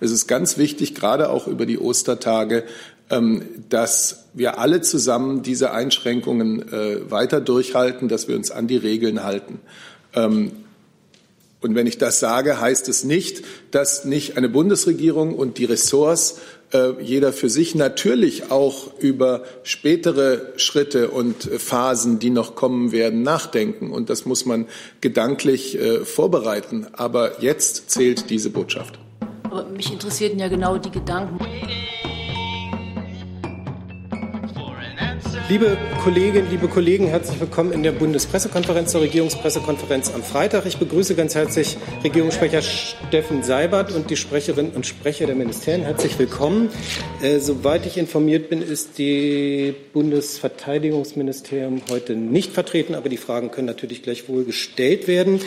Es ist ganz wichtig, gerade auch über die Ostertage, ähm, dass wir alle zusammen diese Einschränkungen äh, weiter durchhalten, dass wir uns an die Regeln halten. Ähm, und wenn ich das sage, heißt es nicht, dass nicht eine Bundesregierung und die Ressorts äh, jeder für sich natürlich auch über spätere Schritte und Phasen, die noch kommen werden, nachdenken. Und das muss man gedanklich äh, vorbereiten. Aber jetzt zählt diese Botschaft. Aber mich interessierten ja genau die Gedanken. Liebe Kolleginnen, liebe Kollegen, herzlich willkommen in der Bundespressekonferenz, der Regierungspressekonferenz am Freitag. Ich begrüße ganz herzlich Regierungssprecher Steffen Seibert und die Sprecherinnen und Sprecher der Ministerien. Herzlich willkommen. Äh, soweit ich informiert bin, ist die Bundesverteidigungsministerium heute nicht vertreten, aber die Fragen können natürlich gleichwohl gestellt werden.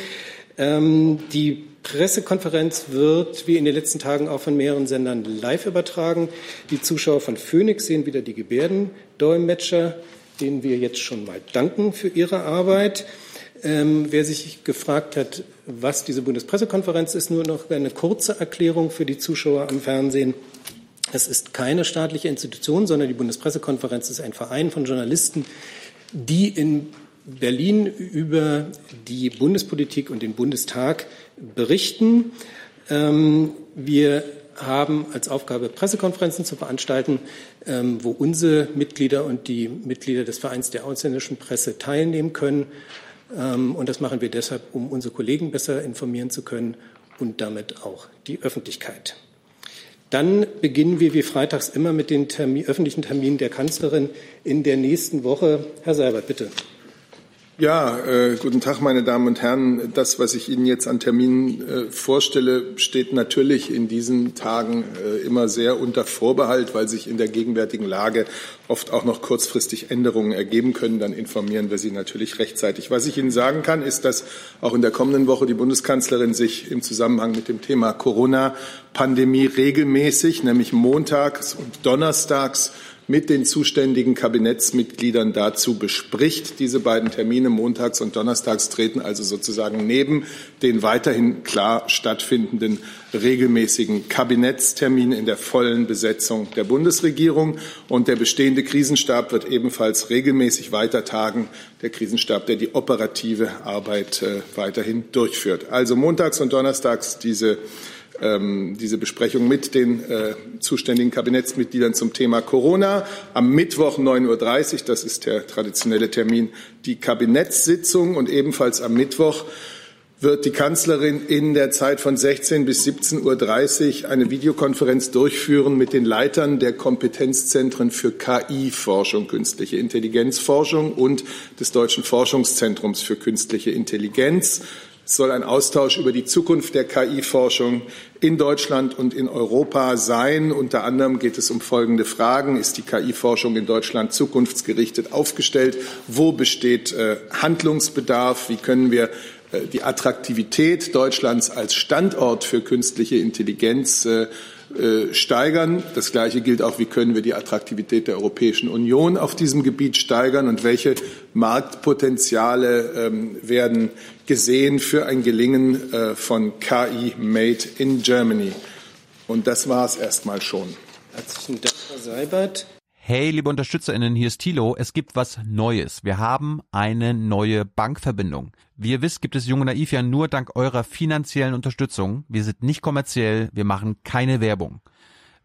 Ähm, die Pressekonferenz wird wie in den letzten Tagen auch von mehreren Sendern live übertragen. Die Zuschauer von Phoenix sehen wieder die Gebärdendolmetscher, denen wir jetzt schon mal danken für ihre Arbeit. Ähm, wer sich gefragt hat, was diese Bundespressekonferenz ist, nur noch eine kurze Erklärung für die Zuschauer am Fernsehen. Es ist keine staatliche Institution, sondern die Bundespressekonferenz ist ein Verein von Journalisten, die in Berlin über die Bundespolitik und den Bundestag berichten. Ähm, wir haben als Aufgabe, Pressekonferenzen zu veranstalten, ähm, wo unsere Mitglieder und die Mitglieder des Vereins der ausländischen Presse teilnehmen können. Ähm, und das machen wir deshalb, um unsere Kollegen besser informieren zu können und damit auch die Öffentlichkeit. Dann beginnen wir wie freitags immer mit den Termin, öffentlichen Terminen der Kanzlerin in der nächsten Woche. Herr Seibert, bitte. Ja, äh, guten Tag, meine Damen und Herren. Das, was ich Ihnen jetzt an Terminen äh, vorstelle, steht natürlich in diesen Tagen äh, immer sehr unter Vorbehalt, weil sich in der gegenwärtigen Lage oft auch noch kurzfristig Änderungen ergeben können. Dann informieren wir Sie natürlich rechtzeitig. Was ich Ihnen sagen kann, ist, dass auch in der kommenden Woche die Bundeskanzlerin sich im Zusammenhang mit dem Thema Corona-Pandemie regelmäßig, nämlich montags und donnerstags, mit den zuständigen Kabinettsmitgliedern dazu bespricht. Diese beiden Termine montags und donnerstags treten also sozusagen neben den weiterhin klar stattfindenden regelmäßigen Kabinettsterminen in der vollen Besetzung der Bundesregierung. Und der bestehende Krisenstab wird ebenfalls regelmäßig weiter tagen. Der Krisenstab, der die operative Arbeit äh, weiterhin durchführt. Also montags und donnerstags diese ähm, diese Besprechung mit den äh, zuständigen Kabinettsmitgliedern zum Thema Corona. Am Mittwoch 9.30 Uhr, das ist der traditionelle Termin, die Kabinettssitzung und ebenfalls am Mittwoch wird die Kanzlerin in der Zeit von 16 bis 17.30 Uhr eine Videokonferenz durchführen mit den Leitern der Kompetenzzentren für KI-Forschung, künstliche Intelligenzforschung und des Deutschen Forschungszentrums für künstliche Intelligenz. Es soll ein Austausch über die Zukunft der KI-Forschung in Deutschland und in Europa sein. Unter anderem geht es um folgende Fragen. Ist die KI-Forschung in Deutschland zukunftsgerichtet aufgestellt? Wo besteht äh, Handlungsbedarf? Wie können wir äh, die Attraktivität Deutschlands als Standort für künstliche Intelligenz äh, äh, steigern. Das Gleiche gilt auch, wie können wir die Attraktivität der Europäischen Union auf diesem Gebiet steigern und welche Marktpotenziale ähm, werden gesehen für ein Gelingen äh, von KI Made in Germany. Und das war es erstmal schon. Herzlichen Dank, Herr Seibert. Hey, liebe UnterstützerInnen, hier ist Thilo. Es gibt was Neues. Wir haben eine neue Bankverbindung. Wie ihr wisst, gibt es Junge Naiv ja nur dank eurer finanziellen Unterstützung. Wir sind nicht kommerziell, wir machen keine Werbung.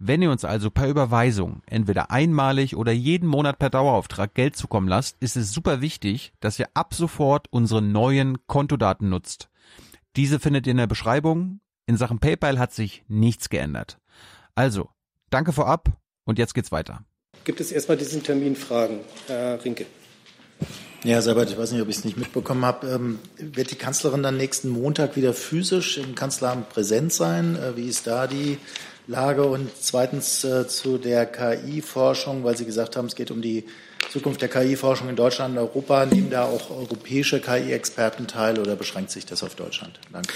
Wenn ihr uns also per Überweisung, entweder einmalig oder jeden Monat per Dauerauftrag Geld zukommen lasst, ist es super wichtig, dass ihr ab sofort unsere neuen Kontodaten nutzt. Diese findet ihr in der Beschreibung. In Sachen PayPal hat sich nichts geändert. Also, danke vorab und jetzt geht's weiter gibt es erstmal diesen Termin Fragen. Herr Rinke. Ja, Seibert, ich weiß nicht, ob ich es nicht mitbekommen habe. Ähm, wird die Kanzlerin dann nächsten Montag wieder physisch im Kanzleramt präsent sein? Äh, wie ist da die Lage? Und zweitens äh, zu der KI-Forschung, weil Sie gesagt haben, es geht um die Zukunft der KI-Forschung in Deutschland und Europa. Nehmen da auch europäische KI-Experten teil oder beschränkt sich das auf Deutschland? Danke.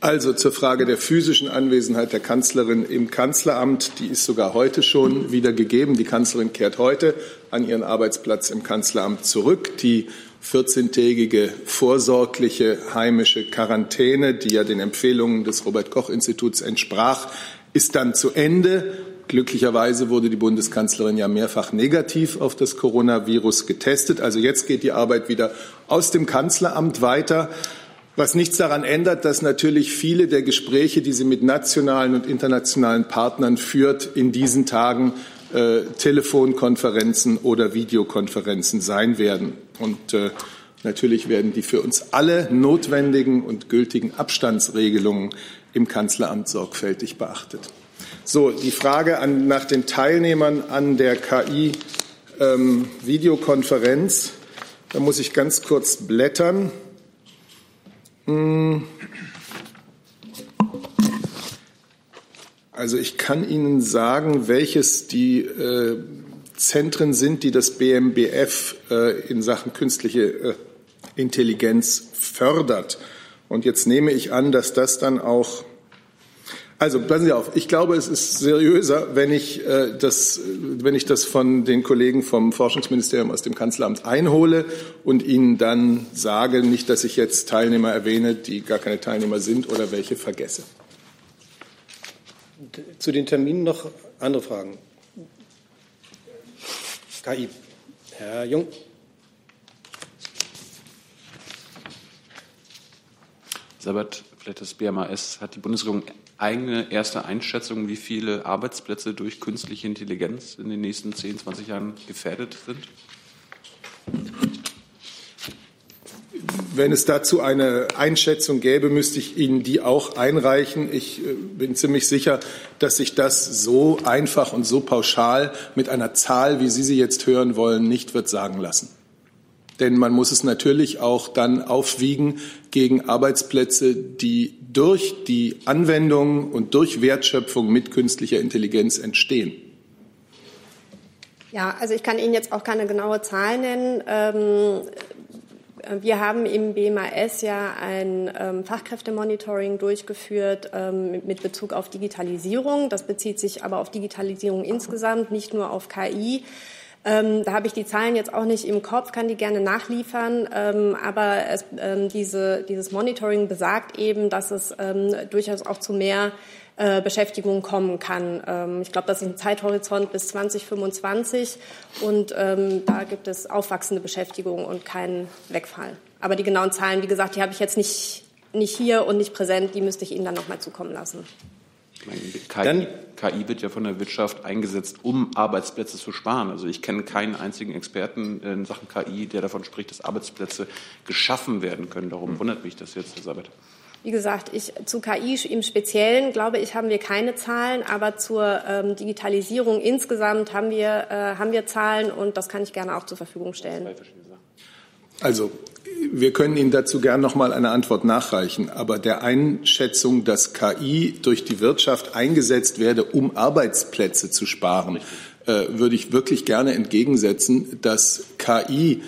Also zur Frage der physischen Anwesenheit der Kanzlerin im Kanzleramt, die ist sogar heute schon wieder gegeben. Die Kanzlerin kehrt heute an ihren Arbeitsplatz im Kanzleramt zurück. Die 14-tägige vorsorgliche heimische Quarantäne, die ja den Empfehlungen des Robert Koch Instituts entsprach, ist dann zu Ende. Glücklicherweise wurde die Bundeskanzlerin ja mehrfach negativ auf das Coronavirus getestet. Also jetzt geht die Arbeit wieder aus dem Kanzleramt weiter. Was nichts daran ändert, dass natürlich viele der Gespräche, die sie mit nationalen und internationalen Partnern führt, in diesen Tagen äh, Telefonkonferenzen oder Videokonferenzen sein werden. Und äh, natürlich werden die für uns alle notwendigen und gültigen Abstandsregelungen im Kanzleramt sorgfältig beachtet. So, die Frage an, nach den Teilnehmern an der KI-Videokonferenz. Ähm, da muss ich ganz kurz blättern. Hm. Also ich kann Ihnen sagen, welches die äh, Zentren sind, die das BMBF äh, in Sachen künstliche äh, Intelligenz fördert. Und jetzt nehme ich an, dass das dann auch also passen Sie auf. Ich glaube, es ist seriöser, wenn ich, äh, das, wenn ich das von den Kollegen vom Forschungsministerium aus dem Kanzleramt einhole und Ihnen dann sage, nicht, dass ich jetzt Teilnehmer erwähne, die gar keine Teilnehmer sind oder welche vergesse. Zu den Terminen noch andere Fragen. KI. Herr Jung. Sabat, vielleicht das BMAS, hat die Bundesregierung eigene erste Einschätzung, wie viele Arbeitsplätze durch künstliche Intelligenz in den nächsten 10, 20 Jahren gefährdet sind? Wenn es dazu eine Einschätzung gäbe, müsste ich Ihnen die auch einreichen. Ich äh, bin ziemlich sicher, dass sich das so einfach und so pauschal mit einer Zahl, wie Sie sie jetzt hören wollen, nicht wird sagen lassen. Denn man muss es natürlich auch dann aufwiegen gegen Arbeitsplätze, die durch die Anwendung und durch Wertschöpfung mit künstlicher Intelligenz entstehen. Ja, also ich kann Ihnen jetzt auch keine genaue Zahl nennen. Ähm, wir haben im BMAS ja ein ähm, Fachkräftemonitoring durchgeführt ähm, mit Bezug auf Digitalisierung. Das bezieht sich aber auf Digitalisierung insgesamt, nicht nur auf KI. Ähm, da habe ich die Zahlen jetzt auch nicht im Kopf, kann die gerne nachliefern. Ähm, aber es, ähm, diese, dieses Monitoring besagt eben, dass es ähm, durchaus auch zu mehr äh, Beschäftigung kommen kann. Ähm, ich glaube, das ist ein Zeithorizont bis 2025 und ähm, da gibt es aufwachsende Beschäftigung und keinen Wegfall. Aber die genauen Zahlen, wie gesagt, die habe ich jetzt nicht, nicht hier und nicht präsent, die müsste ich Ihnen dann noch mal zukommen lassen. KI, dann, KI wird ja von der Wirtschaft eingesetzt, um Arbeitsplätze zu sparen. Also ich kenne keinen einzigen Experten in Sachen KI, der davon spricht, dass Arbeitsplätze geschaffen werden können. Darum wundert mich das jetzt, Herr Sabat. Wie gesagt, ich, zu KI im Speziellen, glaube ich, haben wir keine Zahlen, aber zur ähm, Digitalisierung insgesamt haben wir, äh, haben wir Zahlen und das kann ich gerne auch zur Verfügung stellen. Also wir können Ihnen dazu gern noch mal eine Antwort nachreichen. Aber der Einschätzung, dass KI durch die Wirtschaft eingesetzt werde, um Arbeitsplätze zu sparen, äh, würde ich wirklich gerne entgegensetzen, dass KI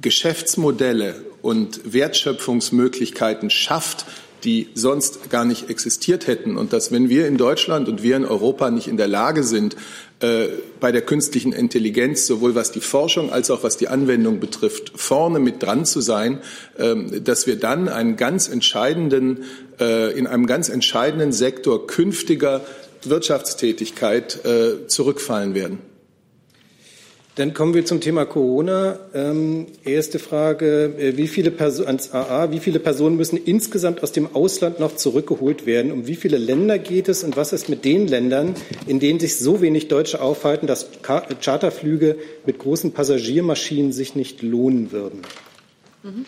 Geschäftsmodelle und Wertschöpfungsmöglichkeiten schafft, die sonst gar nicht existiert hätten. Und dass, wenn wir in Deutschland und wir in Europa nicht in der Lage sind, äh, bei der künstlichen Intelligenz, sowohl was die Forschung als auch was die Anwendung betrifft, vorne mit dran zu sein, äh, dass wir dann einen ganz entscheidenden, äh, in einem ganz entscheidenden Sektor künftiger Wirtschaftstätigkeit äh, zurückfallen werden. Dann kommen wir zum Thema Corona. Ähm, erste Frage, äh, wie viele Person, ans AA, wie viele Personen müssen insgesamt aus dem Ausland noch zurückgeholt werden? Um wie viele Länder geht es und was ist mit den Ländern, in denen sich so wenig Deutsche aufhalten, dass Charterflüge mit großen Passagiermaschinen sich nicht lohnen würden? Mhm.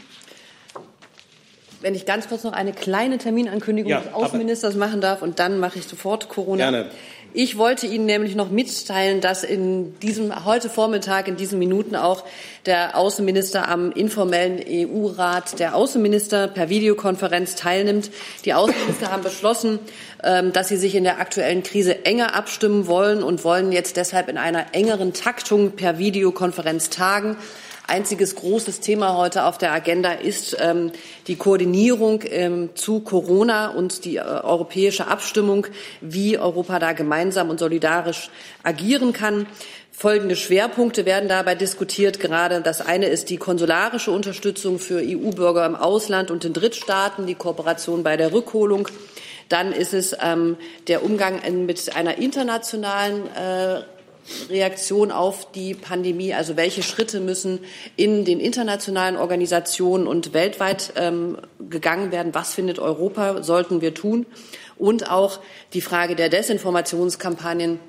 Wenn ich ganz kurz noch eine kleine Terminankündigung ja, des Außenministers machen darf und dann mache ich sofort Corona. Gerne. Ich wollte Ihnen nämlich noch mitteilen, dass in diesem, heute Vormittag, in diesen Minuten auch der Außenminister am informellen EU-Rat der Außenminister per Videokonferenz teilnimmt. Die Außenminister haben beschlossen, ähm, dass sie sich in der aktuellen Krise enger abstimmen wollen und wollen jetzt deshalb in einer engeren Taktung per Videokonferenz tagen einziges großes Thema heute auf der Agenda ist ähm, die Koordinierung ähm, zu Corona und die äh, europäische Abstimmung, wie Europa da gemeinsam und solidarisch agieren kann. Folgende Schwerpunkte werden dabei diskutiert. Gerade das eine ist die konsularische Unterstützung für EU-Bürger im Ausland und in Drittstaaten, die Kooperation bei der Rückholung Dann ist es ähm, der Umgang mit einer internationalen äh, Reaktion auf die Pandemie, also welche Schritte müssen in den internationalen Organisationen und weltweit ähm, gegangen werden, was findet Europa, sollten wir tun und auch die Frage der Desinformationskampagnen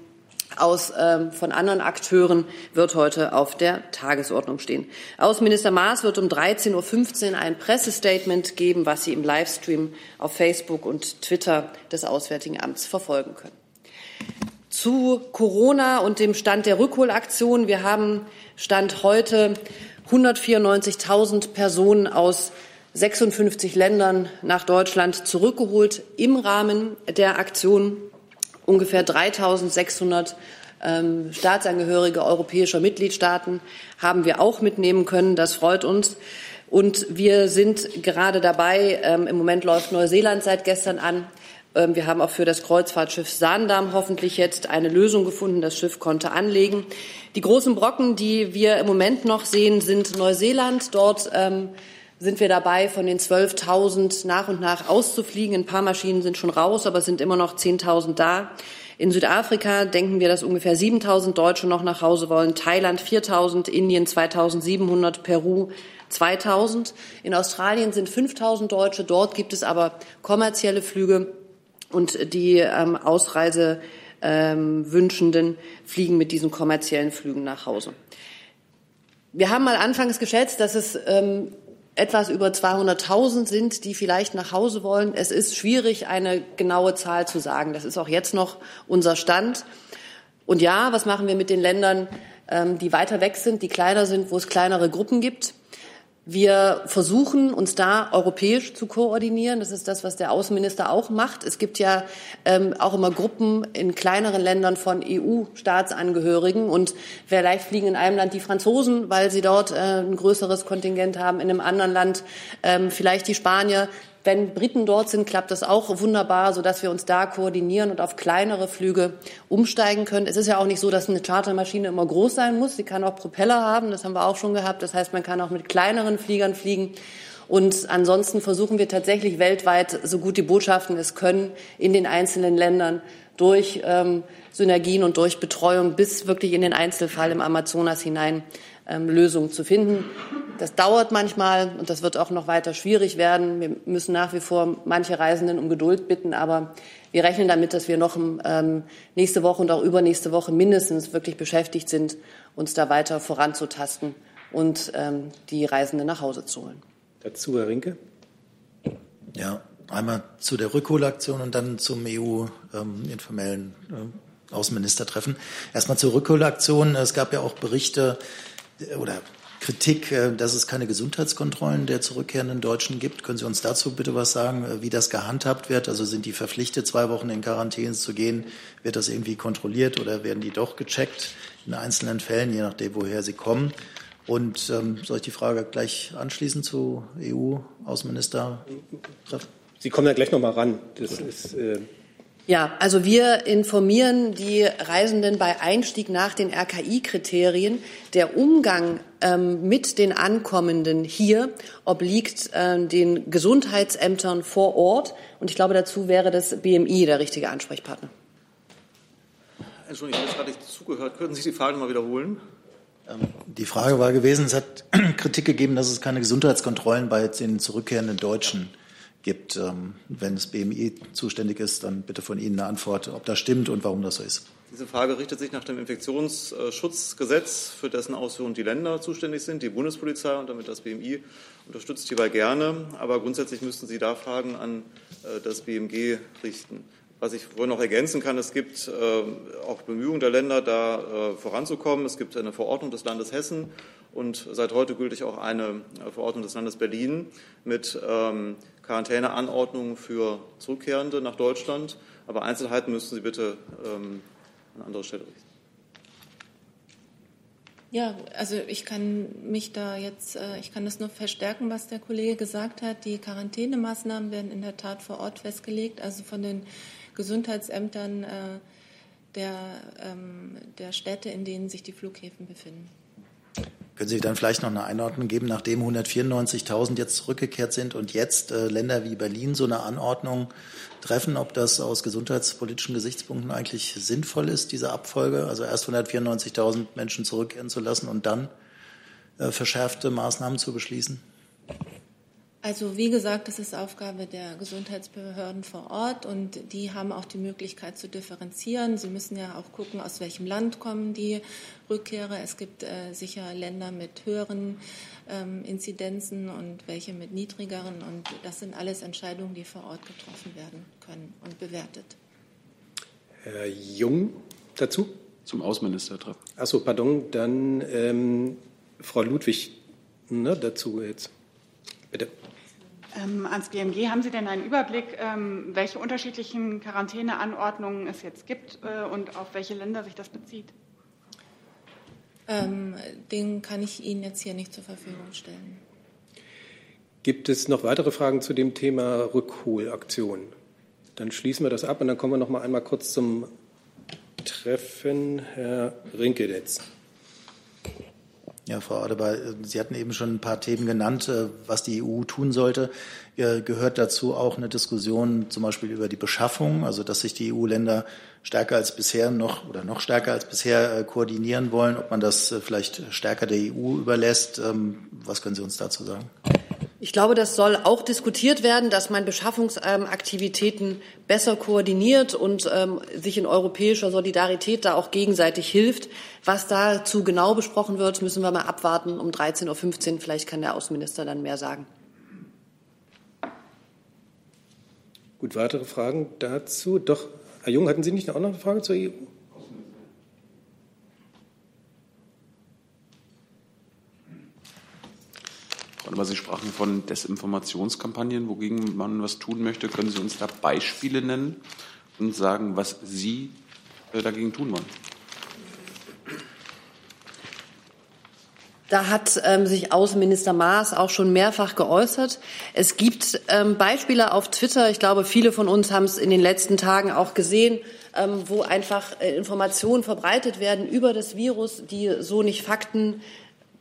aus, ähm, von anderen Akteuren wird heute auf der Tagesordnung stehen. Außenminister Maas wird um 13.15 Uhr ein Pressestatement geben, was Sie im Livestream auf Facebook und Twitter des Auswärtigen Amts verfolgen können. Zu Corona und dem Stand der Rückholaktion. Wir haben Stand heute 194.000 Personen aus 56 Ländern nach Deutschland zurückgeholt im Rahmen der Aktion. Ungefähr 3.600 ähm, Staatsangehörige europäischer Mitgliedstaaten haben wir auch mitnehmen können. Das freut uns. Und wir sind gerade dabei, ähm, im Moment läuft Neuseeland seit gestern an, wir haben auch für das Kreuzfahrtschiff Sandam hoffentlich jetzt eine Lösung gefunden. Das Schiff konnte anlegen. Die großen Brocken, die wir im Moment noch sehen, sind Neuseeland. Dort ähm, sind wir dabei, von den 12.000 nach und nach auszufliegen. Ein paar Maschinen sind schon raus, aber es sind immer noch 10.000 da. In Südafrika denken wir, dass ungefähr 7.000 Deutsche noch nach Hause wollen. Thailand 4.000, Indien 2.700, Peru 2.000. In Australien sind 5.000 Deutsche. Dort gibt es aber kommerzielle Flüge und die ähm, Ausreisewünschenden ähm, fliegen mit diesen kommerziellen Flügen nach Hause. Wir haben mal anfangs geschätzt, dass es ähm, etwas über 200.000 sind, die vielleicht nach Hause wollen. Es ist schwierig, eine genaue Zahl zu sagen. Das ist auch jetzt noch unser Stand. Und ja, was machen wir mit den Ländern, ähm, die weiter weg sind, die kleiner sind, wo es kleinere Gruppen gibt? Wir versuchen, uns da europäisch zu koordinieren. Das ist das, was der Außenminister auch macht. Es gibt ja ähm, auch immer Gruppen in kleineren Ländern von EU-Staatsangehörigen. Und vielleicht fliegen in einem Land die Franzosen, weil sie dort äh, ein größeres Kontingent haben, in einem anderen Land ähm, vielleicht die Spanier. Wenn Briten dort sind, klappt das auch wunderbar, sodass wir uns da koordinieren und auf kleinere Flüge umsteigen können. Es ist ja auch nicht so, dass eine Chartermaschine immer groß sein muss. Sie kann auch Propeller haben, das haben wir auch schon gehabt. Das heißt, man kann auch mit kleineren Fliegern fliegen. Und ansonsten versuchen wir tatsächlich weltweit, so gut die Botschaften es können, in den einzelnen Ländern durch ähm, Synergien und durch Betreuung bis wirklich in den Einzelfall im Amazonas hinein ähm, Lösungen zu finden. Das dauert manchmal und das wird auch noch weiter schwierig werden. Wir müssen nach wie vor manche Reisenden um Geduld bitten, aber wir rechnen damit, dass wir noch ähm, nächste Woche und auch übernächste Woche mindestens wirklich beschäftigt sind, uns da weiter voranzutasten und ähm, die Reisenden nach Hause zu holen. Dazu, Herr Rinke. Ja, einmal zu der Rückholaktion und dann zum EU-informellen ähm, äh, Außenministertreffen. Erstmal zur Rückholaktion. Es gab ja auch Berichte, oder Kritik, äh, dass es keine Gesundheitskontrollen der zurückkehrenden Deutschen gibt. Können Sie uns dazu bitte was sagen, äh, wie das gehandhabt wird? Also sind die verpflichtet, zwei Wochen in Quarantäne zu gehen? Wird das irgendwie kontrolliert oder werden die doch gecheckt in einzelnen Fällen, je nachdem, woher sie kommen? Und ähm, soll ich die Frage gleich anschließen zu EU-Außenminister? Sie kommen ja gleich noch mal ran. Das ist äh ja, also wir informieren die Reisenden bei Einstieg nach den RKI-Kriterien. Der Umgang ähm, mit den Ankommenden hier obliegt äh, den Gesundheitsämtern vor Ort. Und ich glaube, dazu wäre das BMI der richtige Ansprechpartner. Entschuldigung, ich habe gerade nicht zugehört. Könnten Sie die Frage mal wiederholen? Ähm, die Frage war gewesen, es hat Kritik gegeben, dass es keine Gesundheitskontrollen bei den zurückkehrenden Deutschen gibt. Ähm, wenn das BMI zuständig ist, dann bitte von Ihnen eine Antwort, ob das stimmt und warum das so ist. Diese Frage richtet sich nach dem Infektionsschutzgesetz, für dessen Ausführung die Länder zuständig sind, die Bundespolizei und damit das BMI unterstützt hierbei gerne. Aber grundsätzlich müssten Sie da Fragen an äh, das BMG richten. Was ich wohl noch ergänzen kann, es gibt äh, auch Bemühungen der Länder, da äh, voranzukommen. Es gibt eine Verordnung des Landes Hessen und seit heute gültig auch eine Verordnung des Landes Berlin mit ähm, Quarantäneanordnungen für Zurückkehrende nach Deutschland. Aber Einzelheiten müssten Sie bitte ähm, an andere Stelle richten. Ja, also ich kann mich da jetzt, äh, ich kann das nur verstärken, was der Kollege gesagt hat. Die Quarantänemaßnahmen werden in der Tat vor Ort festgelegt, also von den Gesundheitsämtern äh, der, ähm, der Städte, in denen sich die Flughäfen befinden. Können Sie dann vielleicht noch eine Einordnung geben, nachdem 194.000 jetzt zurückgekehrt sind und jetzt äh, Länder wie Berlin so eine Anordnung treffen, ob das aus gesundheitspolitischen Gesichtspunkten eigentlich sinnvoll ist, diese Abfolge? Also erst 194.000 Menschen zurückkehren zu lassen und dann äh, verschärfte Maßnahmen zu beschließen? Also wie gesagt, das ist Aufgabe der Gesundheitsbehörden vor Ort und die haben auch die Möglichkeit zu differenzieren. Sie müssen ja auch gucken, aus welchem Land kommen die Rückkehrer. Es gibt äh, sicher Länder mit höheren ähm, Inzidenzen und welche mit niedrigeren und das sind alles Entscheidungen, die vor Ort getroffen werden können und bewertet. Herr Jung dazu? Zum Außenminister treffen. Achso, pardon, dann ähm, Frau Ludwig ne, dazu jetzt. Bitte. Ähm, ans BMG haben Sie denn einen Überblick, ähm, welche unterschiedlichen Quarantäneanordnungen es jetzt gibt äh, und auf welche Länder sich das bezieht? Ähm, den kann ich Ihnen jetzt hier nicht zur Verfügung stellen. Gibt es noch weitere Fragen zu dem Thema Rückholaktion? Dann schließen wir das ab und dann kommen wir noch mal einmal kurz zum Treffen. Herr Rinkedetz. Ja, Frau Adebar, Sie hatten eben schon ein paar Themen genannt, äh, was die EU tun sollte. Gehört dazu auch eine Diskussion zum Beispiel über die Beschaffung, also dass sich die EU-Länder stärker als bisher noch oder noch stärker als bisher äh, koordinieren wollen, ob man das äh, vielleicht stärker der EU überlässt. Ähm, was können Sie uns dazu sagen? Ich glaube, das soll auch diskutiert werden, dass man Beschaffungsaktivitäten besser koordiniert und ähm, sich in europäischer Solidarität da auch gegenseitig hilft. Was dazu genau besprochen wird, müssen wir mal abwarten um 13.15 Uhr. Vielleicht kann der Außenminister dann mehr sagen. Gut, weitere Fragen dazu? Doch, Herr Jung, hatten Sie nicht auch noch eine Frage zur EU? Aber Sie sprachen von Desinformationskampagnen, wogegen man was tun möchte. Können Sie uns da Beispiele nennen und sagen, was Sie äh, dagegen tun wollen? Da hat ähm, sich Außenminister Maas auch schon mehrfach geäußert. Es gibt ähm, Beispiele auf Twitter. Ich glaube, viele von uns haben es in den letzten Tagen auch gesehen, ähm, wo einfach äh, Informationen verbreitet werden über das Virus, die so nicht Fakten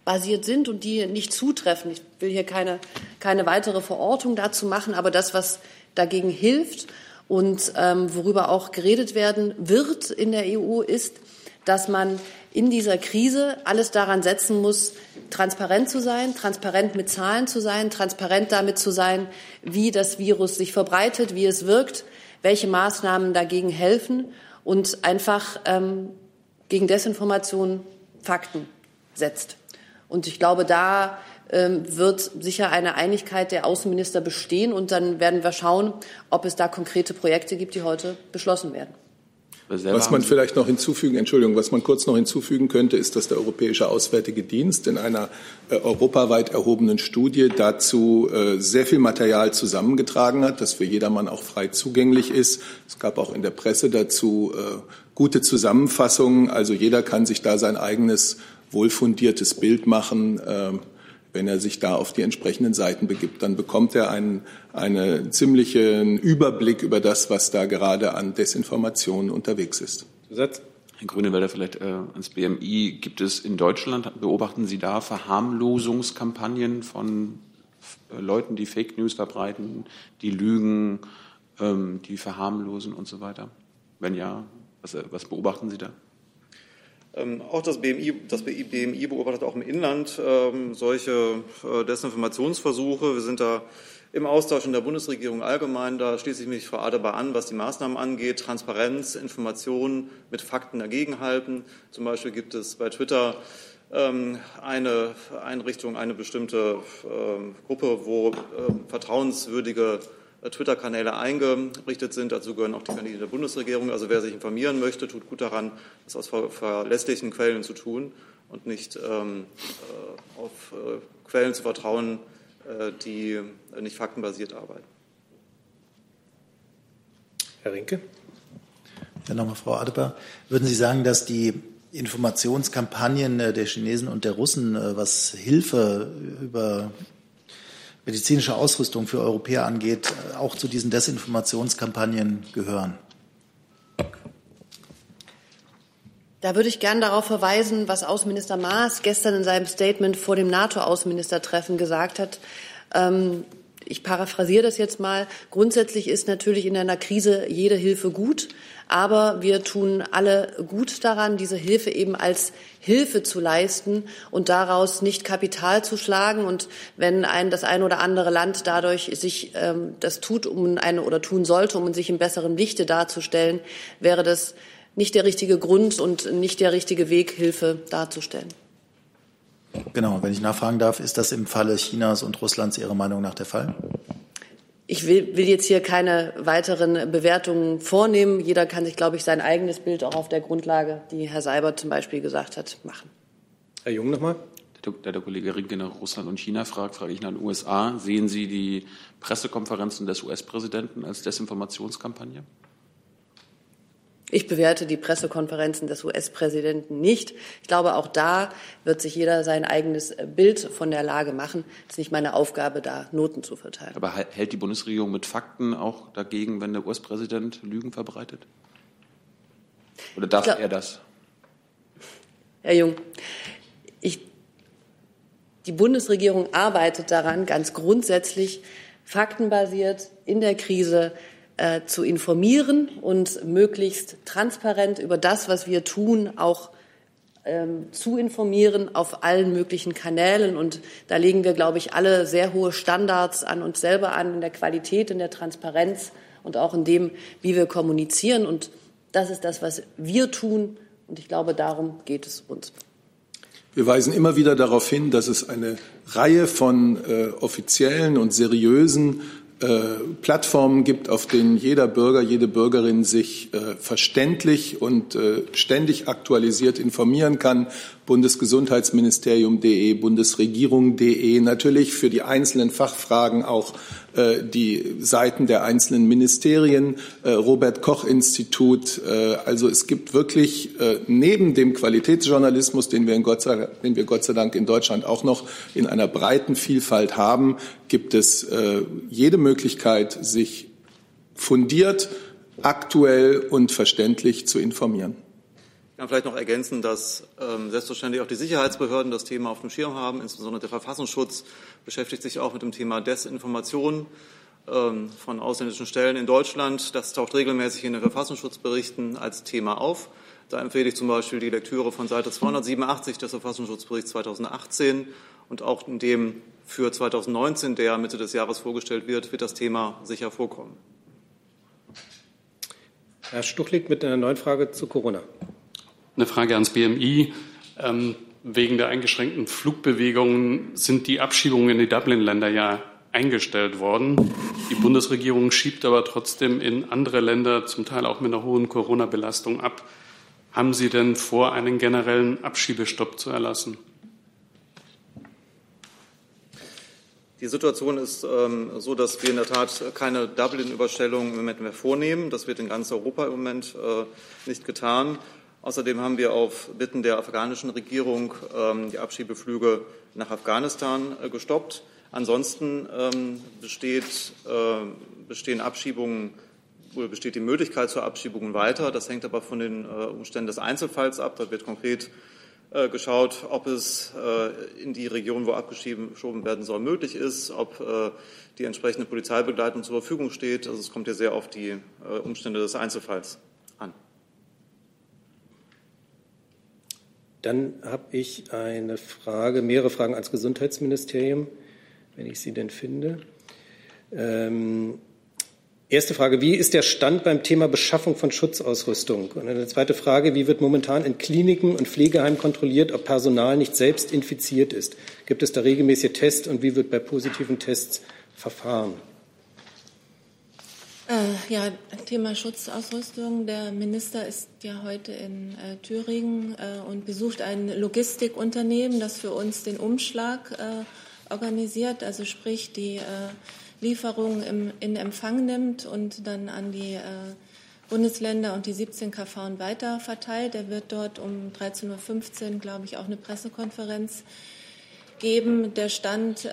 basiert sind und die nicht zutreffen. Ich will hier keine, keine weitere Verortung dazu machen, aber das, was dagegen hilft und ähm, worüber auch geredet werden wird in der EU, ist, dass man in dieser Krise alles daran setzen muss, transparent zu sein, transparent mit Zahlen zu sein, transparent damit zu sein, wie das Virus sich verbreitet, wie es wirkt, welche Maßnahmen dagegen helfen und einfach ähm, gegen Desinformation Fakten setzt. Und ich glaube, da ähm, wird sicher eine Einigkeit der Außenminister bestehen. Und dann werden wir schauen, ob es da konkrete Projekte gibt, die heute beschlossen werden. Was man vielleicht noch hinzufügen, Entschuldigung, was man kurz noch hinzufügen könnte, ist, dass der Europäische Auswärtige Dienst in einer äh, europaweit erhobenen Studie dazu äh, sehr viel Material zusammengetragen hat, das für jedermann auch frei zugänglich ist. Es gab auch in der Presse dazu äh, gute Zusammenfassungen. Also jeder kann sich da sein eigenes wohlfundiertes Bild machen. Ähm, wenn er sich da auf die entsprechenden Seiten begibt, dann bekommt er einen, einen ziemlichen Überblick über das, was da gerade an Desinformationen unterwegs ist. Satz. Herr Grünewälder, vielleicht äh, ans BMI. Gibt es in Deutschland, beobachten Sie da Verharmlosungskampagnen von äh, Leuten, die Fake News verbreiten, die lügen, ähm, die verharmlosen und so weiter? Wenn ja, was, äh, was beobachten Sie da? Ähm, auch das BMI, das BMI beobachtet auch im Inland ähm, solche äh, Desinformationsversuche. Wir sind da im Austausch in der Bundesregierung allgemein. Da schließe ich mich Frau Adebar an, was die Maßnahmen angeht. Transparenz, Informationen mit Fakten dagegenhalten. Zum Beispiel gibt es bei Twitter ähm, eine Einrichtung, eine bestimmte ähm, Gruppe, wo ähm, vertrauenswürdige Twitter-Kanäle eingerichtet sind. Dazu gehören auch die Kanäle der Bundesregierung. Also wer sich informieren möchte, tut gut daran, das aus verlässlichen Quellen zu tun und nicht ähm, äh, auf äh, Quellen zu vertrauen, äh, die nicht faktenbasiert arbeiten. Herr Rinke. Ja, nochmal Frau Adebar. Würden Sie sagen, dass die Informationskampagnen der Chinesen und der Russen, was Hilfe über medizinische Ausrüstung für Europäer angeht, auch zu diesen Desinformationskampagnen gehören? Da würde ich gern darauf verweisen, was Außenminister Maas gestern in seinem Statement vor dem NATO-Außenministertreffen gesagt hat. Ähm, ich paraphrasiere das jetzt mal. Grundsätzlich ist natürlich in einer Krise jede Hilfe gut. Aber wir tun alle gut daran, diese Hilfe eben als Hilfe zu leisten und daraus nicht Kapital zu schlagen. Und wenn ein, das ein oder andere Land dadurch sich ähm, das tut, um eine oder tun sollte, um sich im besseren Lichte darzustellen, wäre das nicht der richtige Grund und nicht der richtige Weg, Hilfe darzustellen. Genau, wenn ich nachfragen darf, ist das im Falle Chinas und Russlands Ihrer Meinung nach der Fall? Ich will, will, jetzt hier keine weiteren Bewertungen vornehmen. Jeder kann sich, glaube ich, sein eigenes Bild auch auf der Grundlage, die Herr Seibert zum Beispiel gesagt hat, machen. Herr Jung nochmal. Da der Kollege Rinke nach Russland und China fragt, frage ich nach den USA. Sehen Sie die Pressekonferenzen des US-Präsidenten als Desinformationskampagne? Ich bewerte die Pressekonferenzen des US-Präsidenten nicht. Ich glaube, auch da wird sich jeder sein eigenes Bild von der Lage machen. Es ist nicht meine Aufgabe, da Noten zu verteilen. Aber hält die Bundesregierung mit Fakten auch dagegen, wenn der US-Präsident Lügen verbreitet? Oder darf glaub, er das? Herr Jung, ich, die Bundesregierung arbeitet daran, ganz grundsätzlich faktenbasiert in der Krise äh, zu informieren und möglichst transparent über das, was wir tun, auch ähm, zu informieren auf allen möglichen Kanälen. Und da legen wir, glaube ich, alle sehr hohe Standards an uns selber an, in der Qualität, in der Transparenz und auch in dem, wie wir kommunizieren. Und das ist das, was wir tun. Und ich glaube, darum geht es uns. Wir weisen immer wieder darauf hin, dass es eine Reihe von äh, offiziellen und seriösen Plattformen gibt, auf denen jeder Bürger, jede Bürgerin sich äh, verständlich und äh, ständig aktualisiert informieren kann. Bundesgesundheitsministerium.de, Bundesregierung.de, natürlich für die einzelnen Fachfragen auch äh, die Seiten der einzelnen Ministerien, äh, Robert Koch Institut. Äh, also es gibt wirklich neben dem Qualitätsjournalismus, den wir, Gott sei, den wir Gott sei Dank in Deutschland auch noch in einer breiten Vielfalt haben, gibt es jede Möglichkeit, sich fundiert, aktuell und verständlich zu informieren. Kann vielleicht noch ergänzen, dass ähm, selbstverständlich auch die Sicherheitsbehörden das Thema auf dem Schirm haben. Insbesondere der Verfassungsschutz beschäftigt sich auch mit dem Thema Desinformation ähm, von ausländischen Stellen in Deutschland. Das taucht regelmäßig in den Verfassungsschutzberichten als Thema auf. Da empfehle ich zum Beispiel die Lektüre von Seite 287 des Verfassungsschutzberichts 2018 und auch in dem für 2019, der Mitte des Jahres vorgestellt wird, wird das Thema sicher vorkommen. Herr Stuchlik mit einer neuen Frage zu Corona. Eine Frage ans BMI. Ähm, wegen der eingeschränkten Flugbewegungen sind die Abschiebungen in die Dublin-Länder ja eingestellt worden. Die Bundesregierung schiebt aber trotzdem in andere Länder, zum Teil auch mit einer hohen Corona-Belastung ab. Haben Sie denn vor, einen generellen Abschiebestopp zu erlassen? Die Situation ist ähm, so, dass wir in der Tat keine Dublin-Überstellung im Moment mehr vornehmen. Das wird in ganz Europa im Moment äh, nicht getan. Außerdem haben wir auf Bitten der afghanischen Regierung ähm, die Abschiebeflüge nach Afghanistan äh, gestoppt. Ansonsten ähm, besteht, äh, bestehen Abschiebungen oder besteht die Möglichkeit zur Abschiebung weiter. Das hängt aber von den äh, Umständen des Einzelfalls ab. Da wird konkret geschaut, ob es in die Region, wo abgeschoben werden soll, möglich ist, ob die entsprechende Polizeibegleitung zur Verfügung steht. Also es kommt ja sehr auf die Umstände des Einzelfalls Dann habe ich eine Frage, mehrere Fragen ans Gesundheitsministerium, wenn ich sie denn finde. Ähm, erste Frage, wie ist der Stand beim Thema Beschaffung von Schutzausrüstung? Und eine zweite Frage, wie wird momentan in Kliniken und Pflegeheimen kontrolliert, ob Personal nicht selbst infiziert ist? Gibt es da regelmäßige Tests und wie wird bei positiven Tests verfahren? Äh, ja, Thema Schutzausrüstung. Der Minister ist ja heute in äh, Thüringen äh, und besucht ein Logistikunternehmen, das für uns den Umschlag äh, organisiert, also sprich die äh, Lieferung im, in Empfang nimmt und dann an die äh, Bundesländer und die 17 KV weiter verteilt. Er wird dort um 13.15 Uhr, glaube ich, auch eine Pressekonferenz geben. Der Stand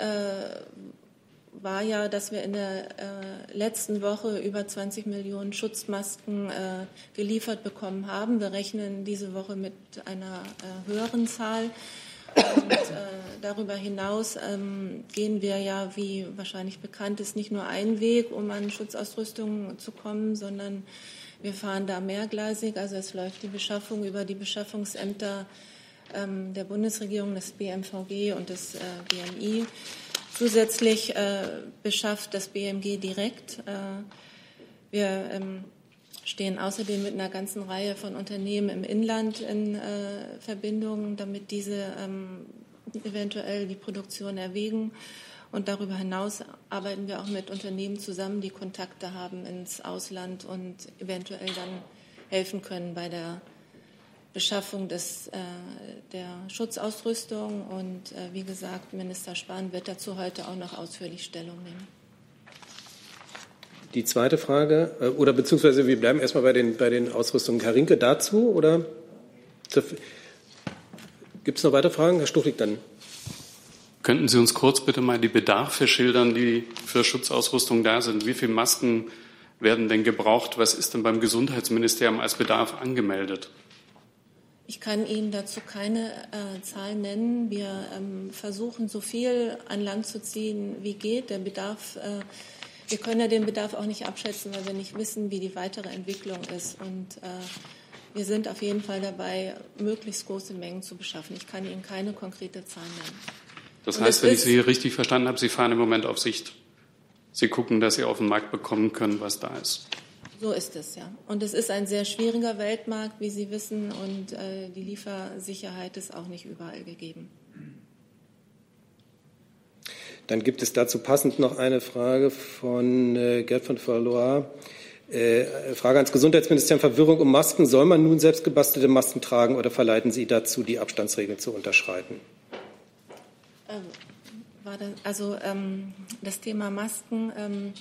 war ja, dass wir in der äh, letzten Woche über 20 Millionen Schutzmasken äh, geliefert bekommen haben. Wir rechnen diese Woche mit einer äh, höheren Zahl. Und äh, darüber hinaus ähm, gehen wir ja, wie wahrscheinlich bekannt ist, nicht nur einen Weg, um an Schutzausrüstung zu kommen, sondern wir fahren da mehrgleisig. Also es läuft die Beschaffung über die Beschaffungsämter ähm, der Bundesregierung, des BMVG und des äh, BMI. Zusätzlich äh, beschafft das BMG direkt. Äh, wir ähm, stehen außerdem mit einer ganzen Reihe von Unternehmen im Inland in äh, Verbindung, damit diese ähm, eventuell die Produktion erwägen. Und darüber hinaus arbeiten wir auch mit Unternehmen zusammen, die Kontakte haben ins Ausland und eventuell dann helfen können bei der Beschaffung des, äh, der Schutzausrüstung. Und äh, wie gesagt, Minister Spahn wird dazu heute auch noch ausführlich Stellung nehmen. Die zweite Frage, äh, oder beziehungsweise wir bleiben erstmal bei den, bei den Ausrüstungen. Herr Rinke dazu oder gibt es noch weitere Fragen? Herr Stuchlik dann. Könnten Sie uns kurz bitte mal die Bedarfe schildern, die für Schutzausrüstung da sind? Wie viele Masken werden denn gebraucht? Was ist denn beim Gesundheitsministerium als Bedarf angemeldet? Ich kann Ihnen dazu keine äh, Zahlen nennen. Wir ähm, versuchen, so viel an Land zu ziehen, wie geht. Der Bedarf, äh, wir können ja den Bedarf auch nicht abschätzen, weil wir nicht wissen, wie die weitere Entwicklung ist. Und äh, wir sind auf jeden Fall dabei, möglichst große Mengen zu beschaffen. Ich kann Ihnen keine konkrete Zahl nennen. Das heißt, wenn ich Sie richtig verstanden habe, Sie fahren im Moment auf Sicht. Sie gucken, dass Sie auf den Markt bekommen können, was da ist. So ist es, ja. Und es ist ein sehr schwieriger Weltmarkt, wie Sie wissen, und äh, die Liefersicherheit ist auch nicht überall gegeben. Dann gibt es dazu passend noch eine Frage von äh, Gerd von Verlois. Äh, Frage ans Gesundheitsministerium. Verwirrung um Masken. Soll man nun selbst gebastelte Masken tragen oder verleiten Sie dazu, die Abstandsregeln zu unterschreiten? Ähm, das, also ähm, das Thema Masken. Ähm,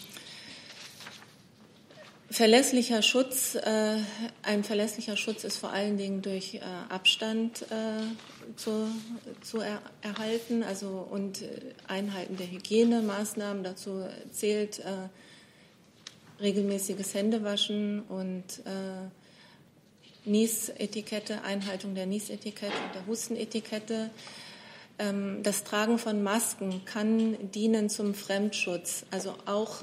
Verlässlicher Schutz, äh, ein verlässlicher Schutz ist vor allen Dingen durch äh, Abstand äh, zu, zu er, erhalten, also und äh, Einhalten der Hygienemaßnahmen. Dazu zählt äh, regelmäßiges Händewaschen und äh, Niesetikette, Einhaltung der Niesetikette und der Hustenetikette. Ähm, das Tragen von Masken kann dienen zum Fremdschutz, also auch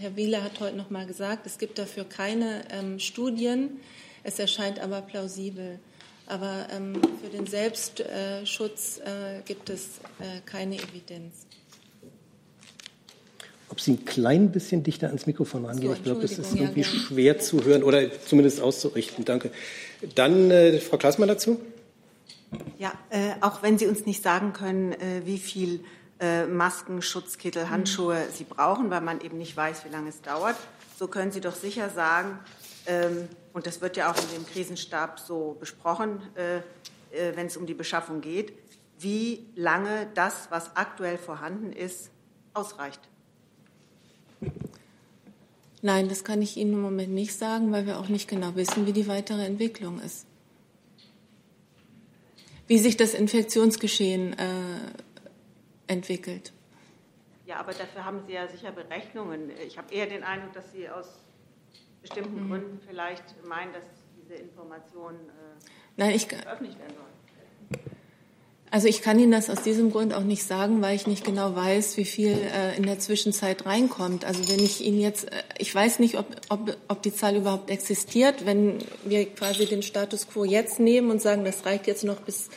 Herr Wieler hat heute noch mal gesagt, es gibt dafür keine ähm, Studien. Es erscheint aber plausibel. Aber ähm, für den Selbstschutz äh, gibt es äh, keine Evidenz. Ob Sie ein klein bisschen dichter ans Mikrofon rangehen? So, ich glaube, das ist irgendwie ja, schwer zu hören oder zumindest auszurichten. Danke. Dann äh, Frau Klaasmann dazu. Ja, äh, auch wenn Sie uns nicht sagen können, äh, wie viel äh, Masken, Schutzkittel, Handschuhe mhm. sie brauchen, weil man eben nicht weiß, wie lange es dauert. So können Sie doch sicher sagen, ähm, und das wird ja auch in dem Krisenstab so besprochen, äh, äh, wenn es um die Beschaffung geht, wie lange das, was aktuell vorhanden ist, ausreicht. Nein, das kann ich Ihnen im Moment nicht sagen, weil wir auch nicht genau wissen, wie die weitere Entwicklung ist. Wie sich das Infektionsgeschehen äh, entwickelt. Ja, aber dafür haben Sie ja sicher Berechnungen. Ich habe eher den Eindruck, dass Sie aus bestimmten mhm. Gründen vielleicht meinen, dass diese Informationen äh, Nein, ich, veröffentlicht werden sollen. Also ich kann Ihnen das aus diesem Grund auch nicht sagen, weil ich nicht genau weiß, wie viel äh, in der Zwischenzeit reinkommt. Also wenn ich Ihnen jetzt, äh, ich weiß nicht, ob, ob, ob die Zahl überhaupt existiert. Wenn wir quasi den Status quo jetzt nehmen und sagen, das reicht jetzt noch bis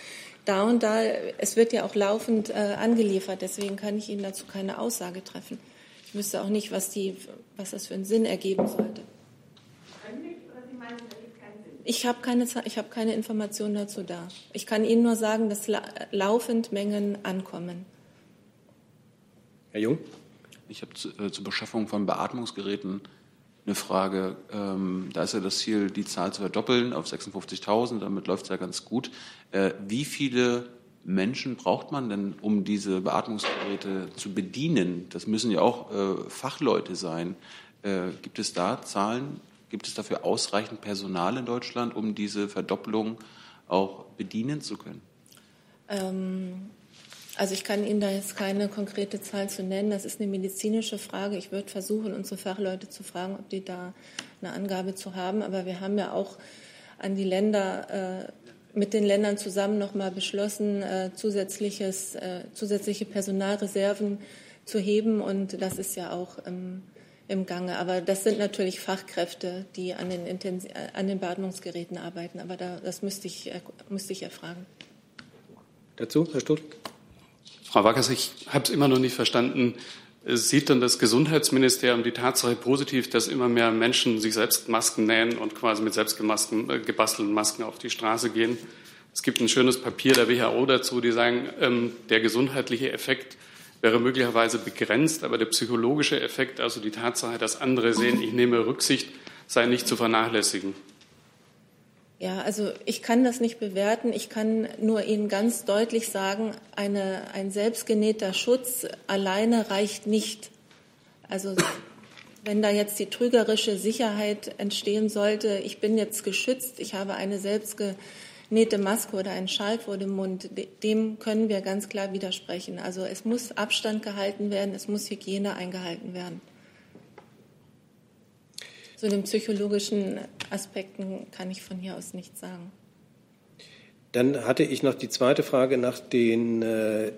da und da, es wird ja auch laufend äh, angeliefert, deswegen kann ich Ihnen dazu keine Aussage treffen. Ich wüsste auch nicht, was, die, was das für einen Sinn ergeben sollte. Ich habe keine, ich habe keine Informationen dazu da. Ich kann Ihnen nur sagen, dass la laufend Mengen ankommen. Herr Jung? Ich habe zu, äh, zur Beschaffung von Beatmungsgeräten eine Frage. Ähm, da ist ja das Ziel, die Zahl zu verdoppeln auf 56.000. Damit läuft es ja ganz gut. Äh, wie viele Menschen braucht man denn, um diese Beatmungsgeräte zu bedienen? Das müssen ja auch äh, Fachleute sein. Äh, gibt es da Zahlen? Gibt es dafür ausreichend Personal in Deutschland, um diese Verdoppelung auch bedienen zu können? Ähm, Also ich kann Ihnen da jetzt keine konkrete Zahl zu nennen. Das ist eine medizinische Frage. Ich würde versuchen, unsere Fachleute zu fragen, ob die da eine Angabe zu haben. Aber wir haben ja auch an die Länder, äh, mit den Ländern zusammen noch mal beschlossen, äh, zusätzliches, äh, zusätzliche Personalreserven zu heben. Und das ist ja auch im, im Gange. Aber das sind natürlich Fachkräfte, die an den, Intensiv an den Beatmungsgeräten arbeiten. Aber da, das müsste ich, müsste ich erfragen. Dazu, Herr Stutt? Frau Wackers, ich habe es immer noch nicht verstanden. Sieht dann das Gesundheitsministerium die Tatsache positiv, dass immer mehr Menschen sich selbst Masken nähen und quasi mit selbst äh, Masken auf die Straße gehen? Es gibt ein schönes Papier der WHO dazu, die sagen, ähm, der gesundheitliche Effekt wäre möglicherweise begrenzt, aber der psychologische Effekt, also die Tatsache, dass andere sehen, ich nehme Rücksicht, sei nicht zu vernachlässigen. Ja, also ich kann das nicht bewerten. Ich kann nur Ihnen ganz deutlich sagen, eine, ein selbstgenähter Schutz alleine reicht nicht. Also wenn da jetzt die trügerische Sicherheit entstehen sollte, ich bin jetzt geschützt, ich habe eine selbstgenähte Maske oder einen Schal vor dem Mund, dem können wir ganz klar widersprechen. Also es muss Abstand gehalten werden, es muss Hygiene eingehalten werden. Zu den psychologischen Aspekten kann ich von hier aus nichts sagen. Dann hatte ich noch die zweite Frage nach den äh,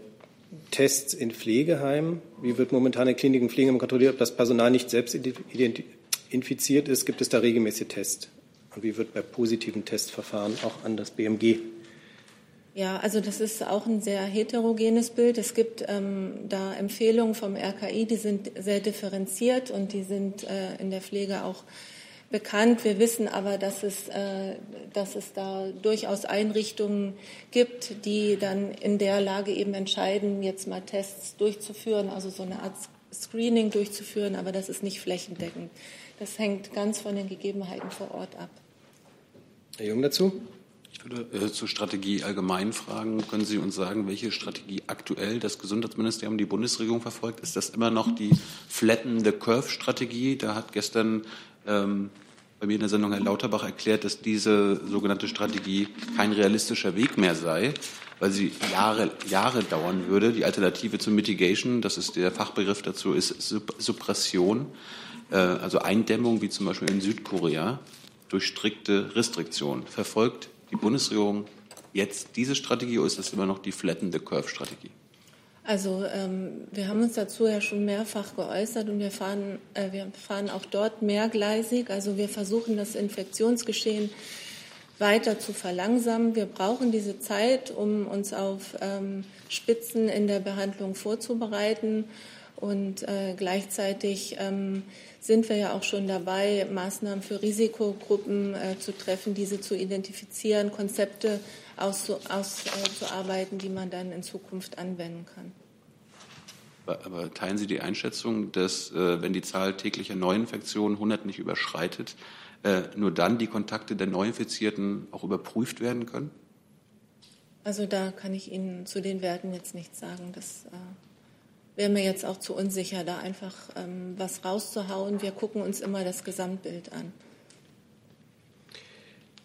Tests in Pflegeheimen. Wie wird momentan in Kliniken Pflegeheimen kontrolliert, ob das Personal nicht selbst infiziert ist? Gibt es da regelmäßige Tests? Und wie wird bei positiven Testverfahren auch an das BMG ja, also das ist auch ein sehr heterogenes Bild. Es gibt ähm, da Empfehlungen vom RKI, die sind sehr differenziert und die sind äh, in der Pflege auch bekannt. Wir wissen aber, dass es, äh, dass es da durchaus Einrichtungen gibt, die dann in der Lage eben entscheiden, jetzt mal Tests durchzuführen, also so eine Art Screening durchzuführen, aber das ist nicht flächendeckend. Das hängt ganz von den Gegebenheiten vor Ort ab. Herr Jung dazu? Ich würde äh, zur Strategie allgemein fragen. Können Sie uns sagen, welche Strategie aktuell das Gesundheitsministerium, die Bundesregierung verfolgt? Ist das immer noch die Flatten the Curve Strategie? Da hat gestern ähm, bei mir in der Sendung Herr Lauterbach erklärt, dass diese sogenannte Strategie kein realistischer Weg mehr sei, weil sie Jahre, Jahre dauern würde. Die Alternative zur Mitigation, das ist der Fachbegriff dazu, ist Suppression, äh, also Eindämmung, wie zum Beispiel in Südkorea, durch strikte Restriktion. Verfolgt die Bundesregierung jetzt diese Strategie oder ist das immer noch die Flatten the Curve Strategie? Also ähm, wir haben uns dazu ja schon mehrfach geäußert und wir fahren, äh, wir fahren auch dort mehrgleisig. Also wir versuchen das Infektionsgeschehen weiter zu verlangsamen. Wir brauchen diese Zeit, um uns auf ähm, Spitzen in der Behandlung vorzubereiten. Und äh, gleichzeitig ähm, sind wir ja auch schon dabei, Maßnahmen für Risikogruppen äh, zu treffen, diese zu identifizieren, Konzepte auszuarbeiten, die man dann in Zukunft anwenden kann. Aber teilen Sie die Einschätzung, dass, äh, wenn die Zahl täglicher Neuinfektionen 100 nicht überschreitet, äh, nur dann die Kontakte der Neuinfizierten auch überprüft werden können? Also da kann ich Ihnen zu den Werten jetzt nichts sagen. Das äh, wäre mir jetzt auch zu unsicher, da einfach ähm, was rauszuhauen. Wir gucken uns immer das Gesamtbild an.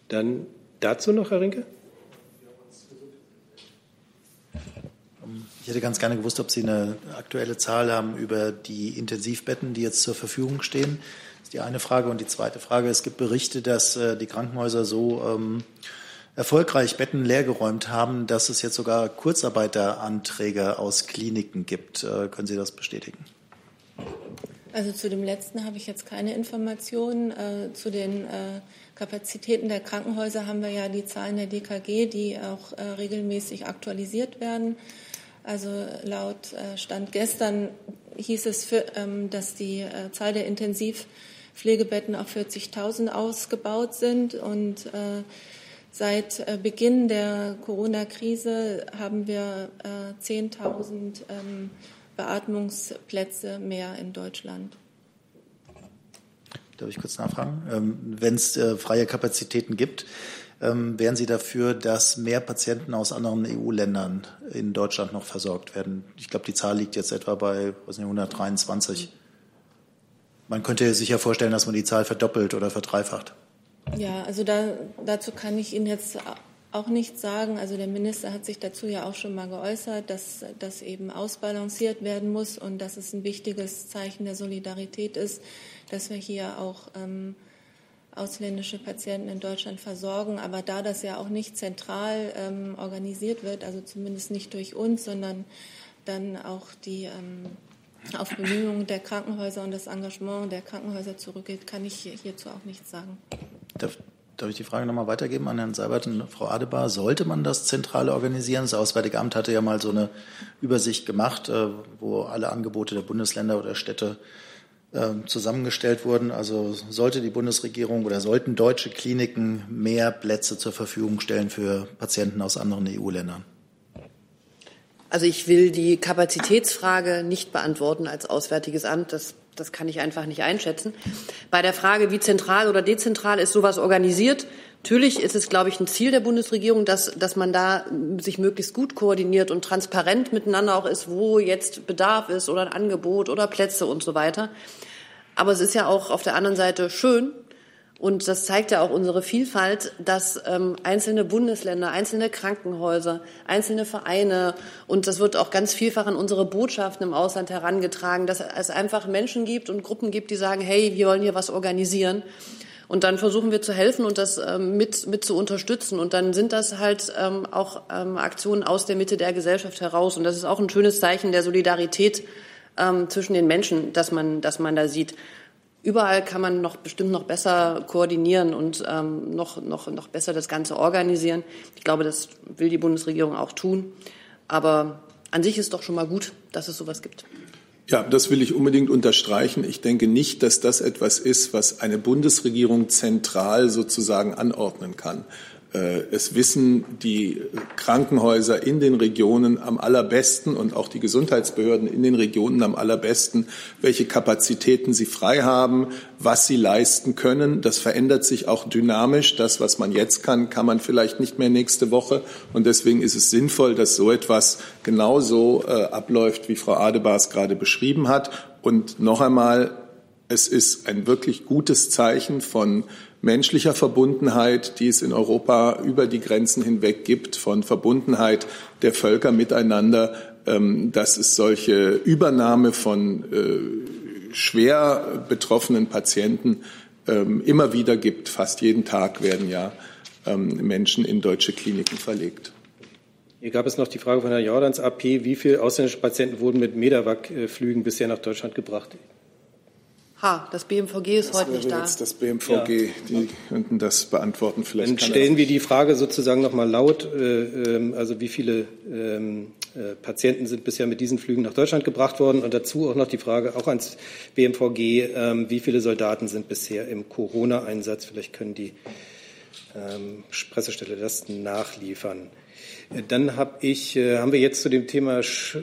Dann dazu noch, Herr Rinke? Ich hätte ganz gerne gewusst, ob Sie eine aktuelle Zahl haben über die Intensivbetten, die jetzt zur Verfügung stehen. Das ist die eine Frage. Und die zweite Frage, es gibt Berichte, dass äh, die Krankenhäuser so ähm, erfolgreich Betten leergeräumt haben, dass es jetzt sogar Kurzarbeiteranträge aus Kliniken gibt. Äh, können Sie das bestätigen? Also zu dem letzten habe ich jetzt keine Informationen. Äh, zu den äh, Kapazitäten der Krankenhäuser haben wir ja die Zahlen der DKG, die auch äh, regelmäßig aktualisiert werden. Also laut äh, Stand gestern hieß es, für, ähm, dass die äh, Zahl der Intensivpflegebetten auf 40.000 ausgebaut sind und Seit äh, Beginn der Corona-Krise haben wir 10.000 äh, ähm, Beatmungsplätze mehr in Deutschland. Darf ich kurz nachfragen? Ähm, Wenn es äh, freie Kapazitäten gibt, ähm, wären Sie dafür, dass mehr Patienten aus anderen EU-Ländern in Deutschland noch versorgt werden? Ich glaube, die Zahl liegt jetzt etwa bei was nicht, 123. Man könnte sich ja vorstellen, dass man die Zahl verdoppelt oder verdreifacht. Ja, also da, dazu kann ich Ihnen jetzt auch nichts sagen. Also der Minister hat sich dazu ja auch schon mal geäußert, dass das eben ausbalanciert werden muss und dass es ein wichtiges Zeichen der Solidarität ist, dass wir hier auch ähm, ausländische Patienten in Deutschland versorgen. Aber da das ja auch nicht zentral ähm, organisiert wird, also zumindest nicht durch uns, sondern dann auch die ähm, auf Bemühungen der Krankenhäuser und das Engagement der Krankenhäuser zurückgeht, kann ich hierzu auch nichts sagen. Darf, darf ich die Frage nochmal weitergeben an Herrn Seibert und Frau Adebar? Sollte man das zentral organisieren? Das Auswärtige Amt hatte ja mal so eine Übersicht gemacht, äh, wo alle Angebote der Bundesländer oder Städte ähm, zusammengestellt wurden. Also sollte die Bundesregierung oder sollten deutsche Kliniken mehr Plätze zur Verfügung stellen für Patienten aus anderen EU-Ländern? Also ich will die Kapazitätsfrage nicht beantworten als Auswärtiges Amt. Das, das kann ich einfach nicht einschätzen. Bei der Frage, wie zentral oder dezentral ist sowas organisiert, natürlich ist es, glaube ich, ein Ziel der Bundesregierung, dass, dass man da sich möglichst gut koordiniert und transparent miteinander auch ist, wo jetzt Bedarf ist oder ein Angebot oder Plätze und so weiter. Aber es ist ja auch auf der anderen Seite schön, und das zeigt ja auch unsere Vielfalt, dass ähm, einzelne Bundesländer, einzelne Krankenhäuser, einzelne Vereine und das wird auch ganz vielfach an unsere Botschaften im Ausland herangetragen, dass es einfach Menschen gibt und Gruppen gibt, die sagen, hey, wir wollen hier was organisieren. Und dann versuchen wir zu helfen und das ähm, mit, mit zu unterstützen. Und dann sind das halt ähm, auch ähm, Aktionen aus der Mitte der Gesellschaft heraus. Und das ist auch ein schönes Zeichen der Solidarität ähm, zwischen den Menschen, dass man, dass man da sieht. Überall kann man noch bestimmt noch besser koordinieren und ähm, noch, noch, noch besser das Ganze organisieren. Ich glaube, das will die Bundesregierung auch tun. Aber an sich ist doch schon mal gut, dass es sowas gibt. Ja, das will ich unbedingt unterstreichen. Ich denke nicht, dass das etwas ist, was eine Bundesregierung zentral sozusagen anordnen kann. Äh, es wissen die Krankenhäuser in den Regionen am allerbesten und auch die Gesundheitsbehörden in den Regionen am allerbesten, welche Kapazitäten sie frei haben, was sie leisten können. Das verändert sich auch dynamisch. Das, was man jetzt kann, kann man vielleicht nicht mehr nächste Woche. Und deswegen ist es sinnvoll, dass so etwas genauso äh, abläuft, wie Frau Adebars gerade beschrieben hat. Und noch einmal, es ist ein wirklich gutes Zeichen von menschlicher Verbundenheit, die es in Europa über die Grenzen hinweg gibt, von Verbundenheit der Völker miteinander, ähm, dass es solche Übernahme von äh, schwer betroffenen Patienten ähm, immer wieder gibt. Fast jeden Tag werden ja ähm, Menschen in deutsche Kliniken verlegt. Hier gab es noch die Frage von Herrn Jordans AP, wie viele ausländische Patienten wurden mit Medevac-Flügen bisher nach Deutschland gebracht? Ha, das BMVG ist das heute nicht da. Jetzt das BMVG, ja. die könnten das beantworten. Vielleicht Dann stellen wir die Frage sozusagen noch mal laut. Äh, ähm, also wie viele ähm, äh, Patienten sind bisher mit diesen Flügen nach Deutschland gebracht worden? Und dazu auch noch die Frage, auch ans BMVG, ähm, wie viele Soldaten sind bisher im Corona-Einsatz? Vielleicht können die ähm, Pressestelle das nachliefern. Äh, dann hab ich, äh, haben wir jetzt zu dem Thema Sch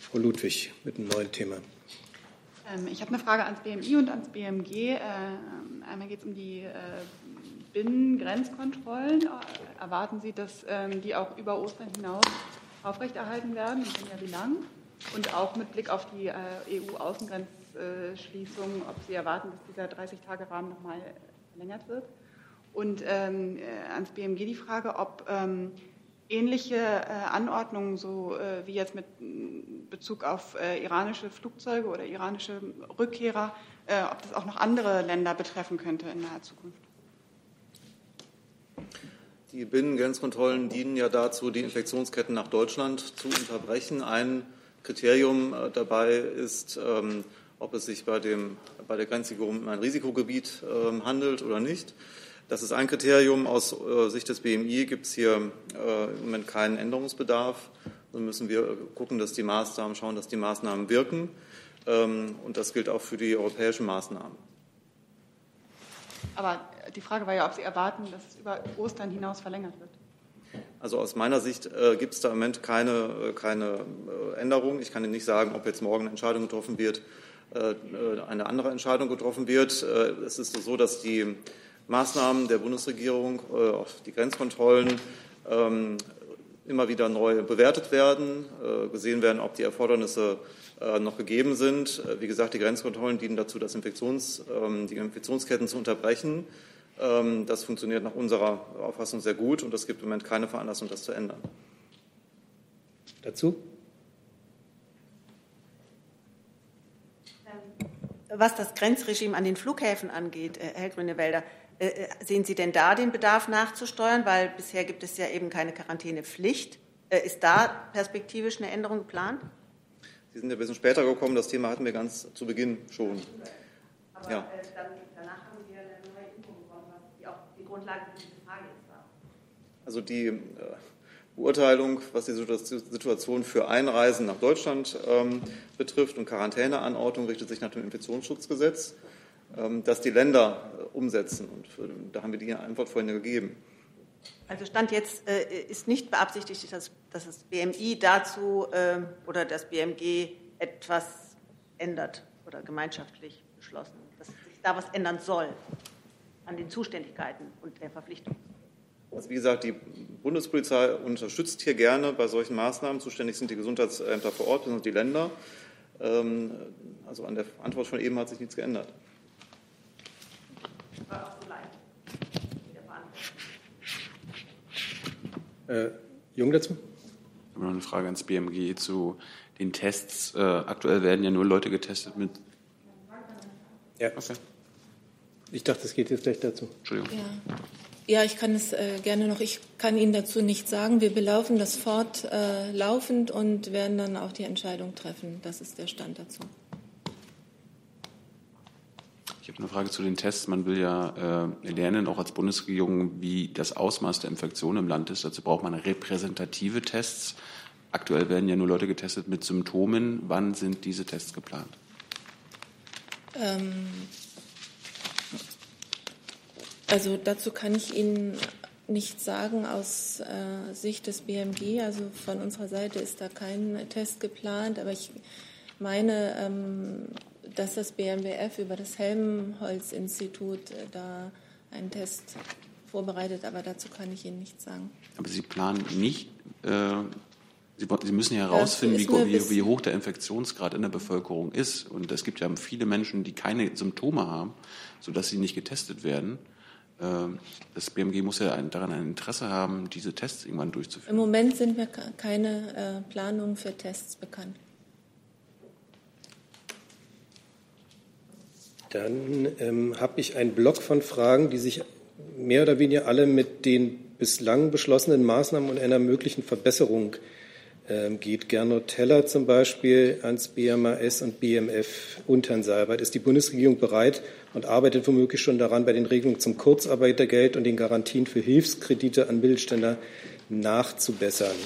Frau Ludwig mit einem neuen Thema. Ähm, ich habe eine Frage ans BMI und ans BMG. Äh, einmal geht es um die äh, Binnengrenzkontrollen. Äh, erwarten Sie, dass ähm, die auch über Ostern hinaus aufrechterhalten werden? Und wenn ja, wie lang? Und auch mit Blick auf die EU-Außengrenzschließung, ob Sie erwarten, dass dieser 30-Tage-Rahmen nochmal verlängert wird? Und ähm, ans BMG die Frage, ob ähm, ähnliche äh, Anordnungen, so äh, wie jetzt mit Bezug auf äh, iranische Flugzeuge oder iranische Rückkehrer, äh, ob das auch noch andere Länder betreffen könnte in naher Zukunft. Die Binnengrenzkontrollen dienen ja dazu, die Infektionsketten nach Deutschland zu unterbrechen. Ein Kriterium äh, dabei ist, ähm, ob es sich bei, dem, bei der Grenzsicherung um ein Risikogebiet ähm, handelt oder nicht. Das ist ein Kriterium. Aus äh, Sicht des BMI gibt es hier äh, im Moment keinen Änderungsbedarf. Dann müssen wir gucken, dass die Maßnahmen schauen, dass die Maßnahmen wirken. Ähm, und das gilt auch für die europäischen Maßnahmen. Aber die Frage war ja, ob Sie erwarten, dass es über Ostern hinaus verlängert wird. Also aus meiner Sicht äh, gibt es da im Moment keine, keine Änderung. Ich kann Ihnen nicht sagen, ob jetzt morgen eine Entscheidung getroffen wird, äh, eine andere Entscheidung getroffen wird. es ist so, dass die Maßnahmen der Bundesregierung, äh, auch die Grenzkontrollen, ähm, immer wieder neu bewertet werden, äh, gesehen werden, ob die Erfordernisse äh, noch gegeben sind. Wie gesagt, die Grenzkontrollen dienen dazu, das Infektions, ähm, die Infektionsketten zu unterbrechen. Ähm, das funktioniert nach unserer Auffassung sehr gut und es gibt im Moment keine Veranlassung, das zu ändern. Dazu? Was das Grenzregime an den Flughäfen angeht, Herr Grünewälder, äh, sehen Sie denn da den Bedarf nachzusteuern? Weil bisher gibt es ja eben keine Quarantänepflicht. Ist da perspektivisch eine Änderung geplant? Sie sind ja ein bisschen später gekommen. Das Thema hatten wir ganz zu Beginn schon. Aber ja. dann, danach haben wir eine neue Info bekommen, was die auch die Grundlage für diese Frage jetzt war. Also die äh, Beurteilung, was die Situation für Einreisen nach Deutschland ähm, betrifft und Quarantäneanordnung, richtet sich nach dem Infektionsschutzgesetz, ähm, das die Länder äh, umsetzen. Und da haben wir die Antwort vorhin gegeben. Also Stand jetzt äh, ist nicht beabsichtigt, dass, dass, das BMI dazu äh, oder das BMG etwas ändert oder gemeinschaftlich beschlossen, dass sich da was ändern soll an den Zuständigkeiten und der Verpflichtung. Also wie gesagt, die Bundespolizei unterstützt hier gerne bei solchen Maßnahmen. Zuständig sind die Gesundheitsämter vor Ort, und die Länder. Ähm, also an der Antwort von eben hat sich nichts geändert. Äh, Jung dazu? Ich habe noch eine Frage ans BMG zu den Tests. Äh, aktuell werden ja nur Leute getestet mit. Ja. Okay. Ich dachte, es geht jetzt gleich dazu. Entschuldigung. Ja. Ja, ich kann es äh, gerne noch. Ich kann Ihnen dazu nichts sagen. Wir belaufen das fortlaufend äh, und werden dann auch die Entscheidung treffen. Das ist der Stand dazu. Ich habe eine Frage zu den Tests. Man will ja äh, lernen, auch als Bundesregierung, wie das Ausmaß der Infektion im Land ist. Dazu braucht man repräsentative Tests. Aktuell werden ja nur Leute getestet mit Symptomen. Wann sind diese Tests geplant? Ähm also dazu kann ich Ihnen nichts sagen aus äh, Sicht des BMG. Also von unserer Seite ist da kein Test geplant, aber ich meine, ähm, dass das BMWF über das Helmholtz-Institut äh, da einen Test vorbereitet, aber dazu kann ich Ihnen nichts sagen. Aber Sie planen nicht, äh, Sie, Sie, müssen ja herausfinden, wie, wie, wie, hoch der Infektionsgrad in der Bevölkerung ist. Und es gibt ja viele Menschen, die keine Symptome haben, sodass sie nicht getestet werden. Ähm, das BMG muss ja daran ein Interesse haben, diese Tests irgendwann durchzuführen. Im Moment sind mir keine äh, Planungen für Tests bekannt. Dann ähm, habe ich einen Block von Fragen, die sich mehr oder weniger alle mit den bislang beschlossenen Maßnahmen und einer möglichen Verbesserung ähm, geht. Gernot Teller zum Beispiel ans BMAS und BMF Unternsalbert. Ist die Bundesregierung bereit, und arbeitet womöglich schon daran, bei den Regelungen zum Kurzarbeitergeld und den Garantien für Hilfskredite an Mittelständler nachzubessern.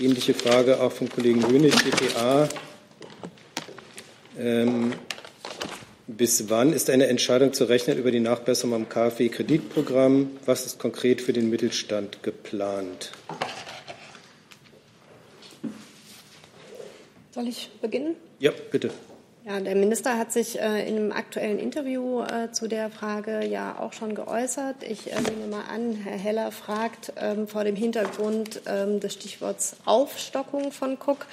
Ähnliche Frage auch vom Kollegen Hönig, DPA. Ähm, bis wann ist eine Entscheidung zu rechnen über die Nachbesserung am KfW-Kreditprogramm? Was ist konkret für den Mittelstand geplant? Soll ich beginnen? Ja, bitte. Ja, der Minister hat sich äh, in einem aktuellen Interview äh, zu der Frage ja auch schon geäußert. Ich äh, nehme mal an, Herr Heller fragt ähm, vor dem Hintergrund ähm, des Stichworts Aufstockung von Cook.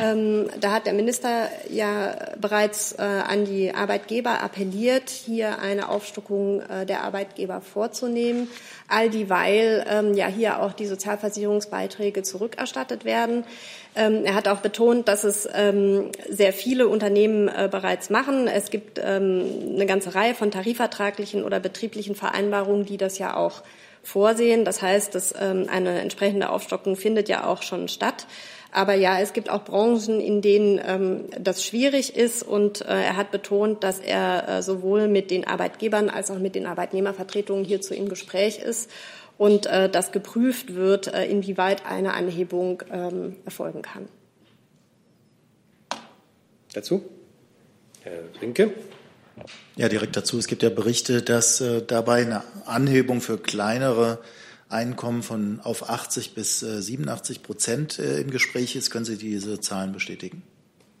Ähm, da hat der Minister ja bereits äh, an die Arbeitgeber appelliert, hier eine Aufstockung äh, der Arbeitgeber vorzunehmen, all dieweil ähm, ja hier auch die Sozialversicherungsbeiträge zurückerstattet werden. Ähm, er hat auch betont, dass es ähm, sehr viele Unternehmen äh, bereits machen. Es gibt ähm, eine ganze Reihe von tarifvertraglichen oder betrieblichen Vereinbarungen, die das ja auch vorsehen. Das heißt, dass eine entsprechende Aufstockung findet ja auch schon statt. Aber ja, es gibt auch Branchen, in denen ähm, das schwierig ist. Und äh, er hat betont, dass er äh, sowohl mit den Arbeitgebern als auch mit den Arbeitnehmervertretungen hierzu im Gespräch ist und äh, dass geprüft wird, äh, inwieweit eine Anhebung ähm, erfolgen kann. Dazu? Herr Rinke. Ja, direkt dazu. Es gibt ja Berichte, dass äh, dabei eine Anhebung für kleinere Einkommen von auf 80 bis äh, 87 Prozent äh, im Gespräch ist. Können Sie diese Zahlen bestätigen?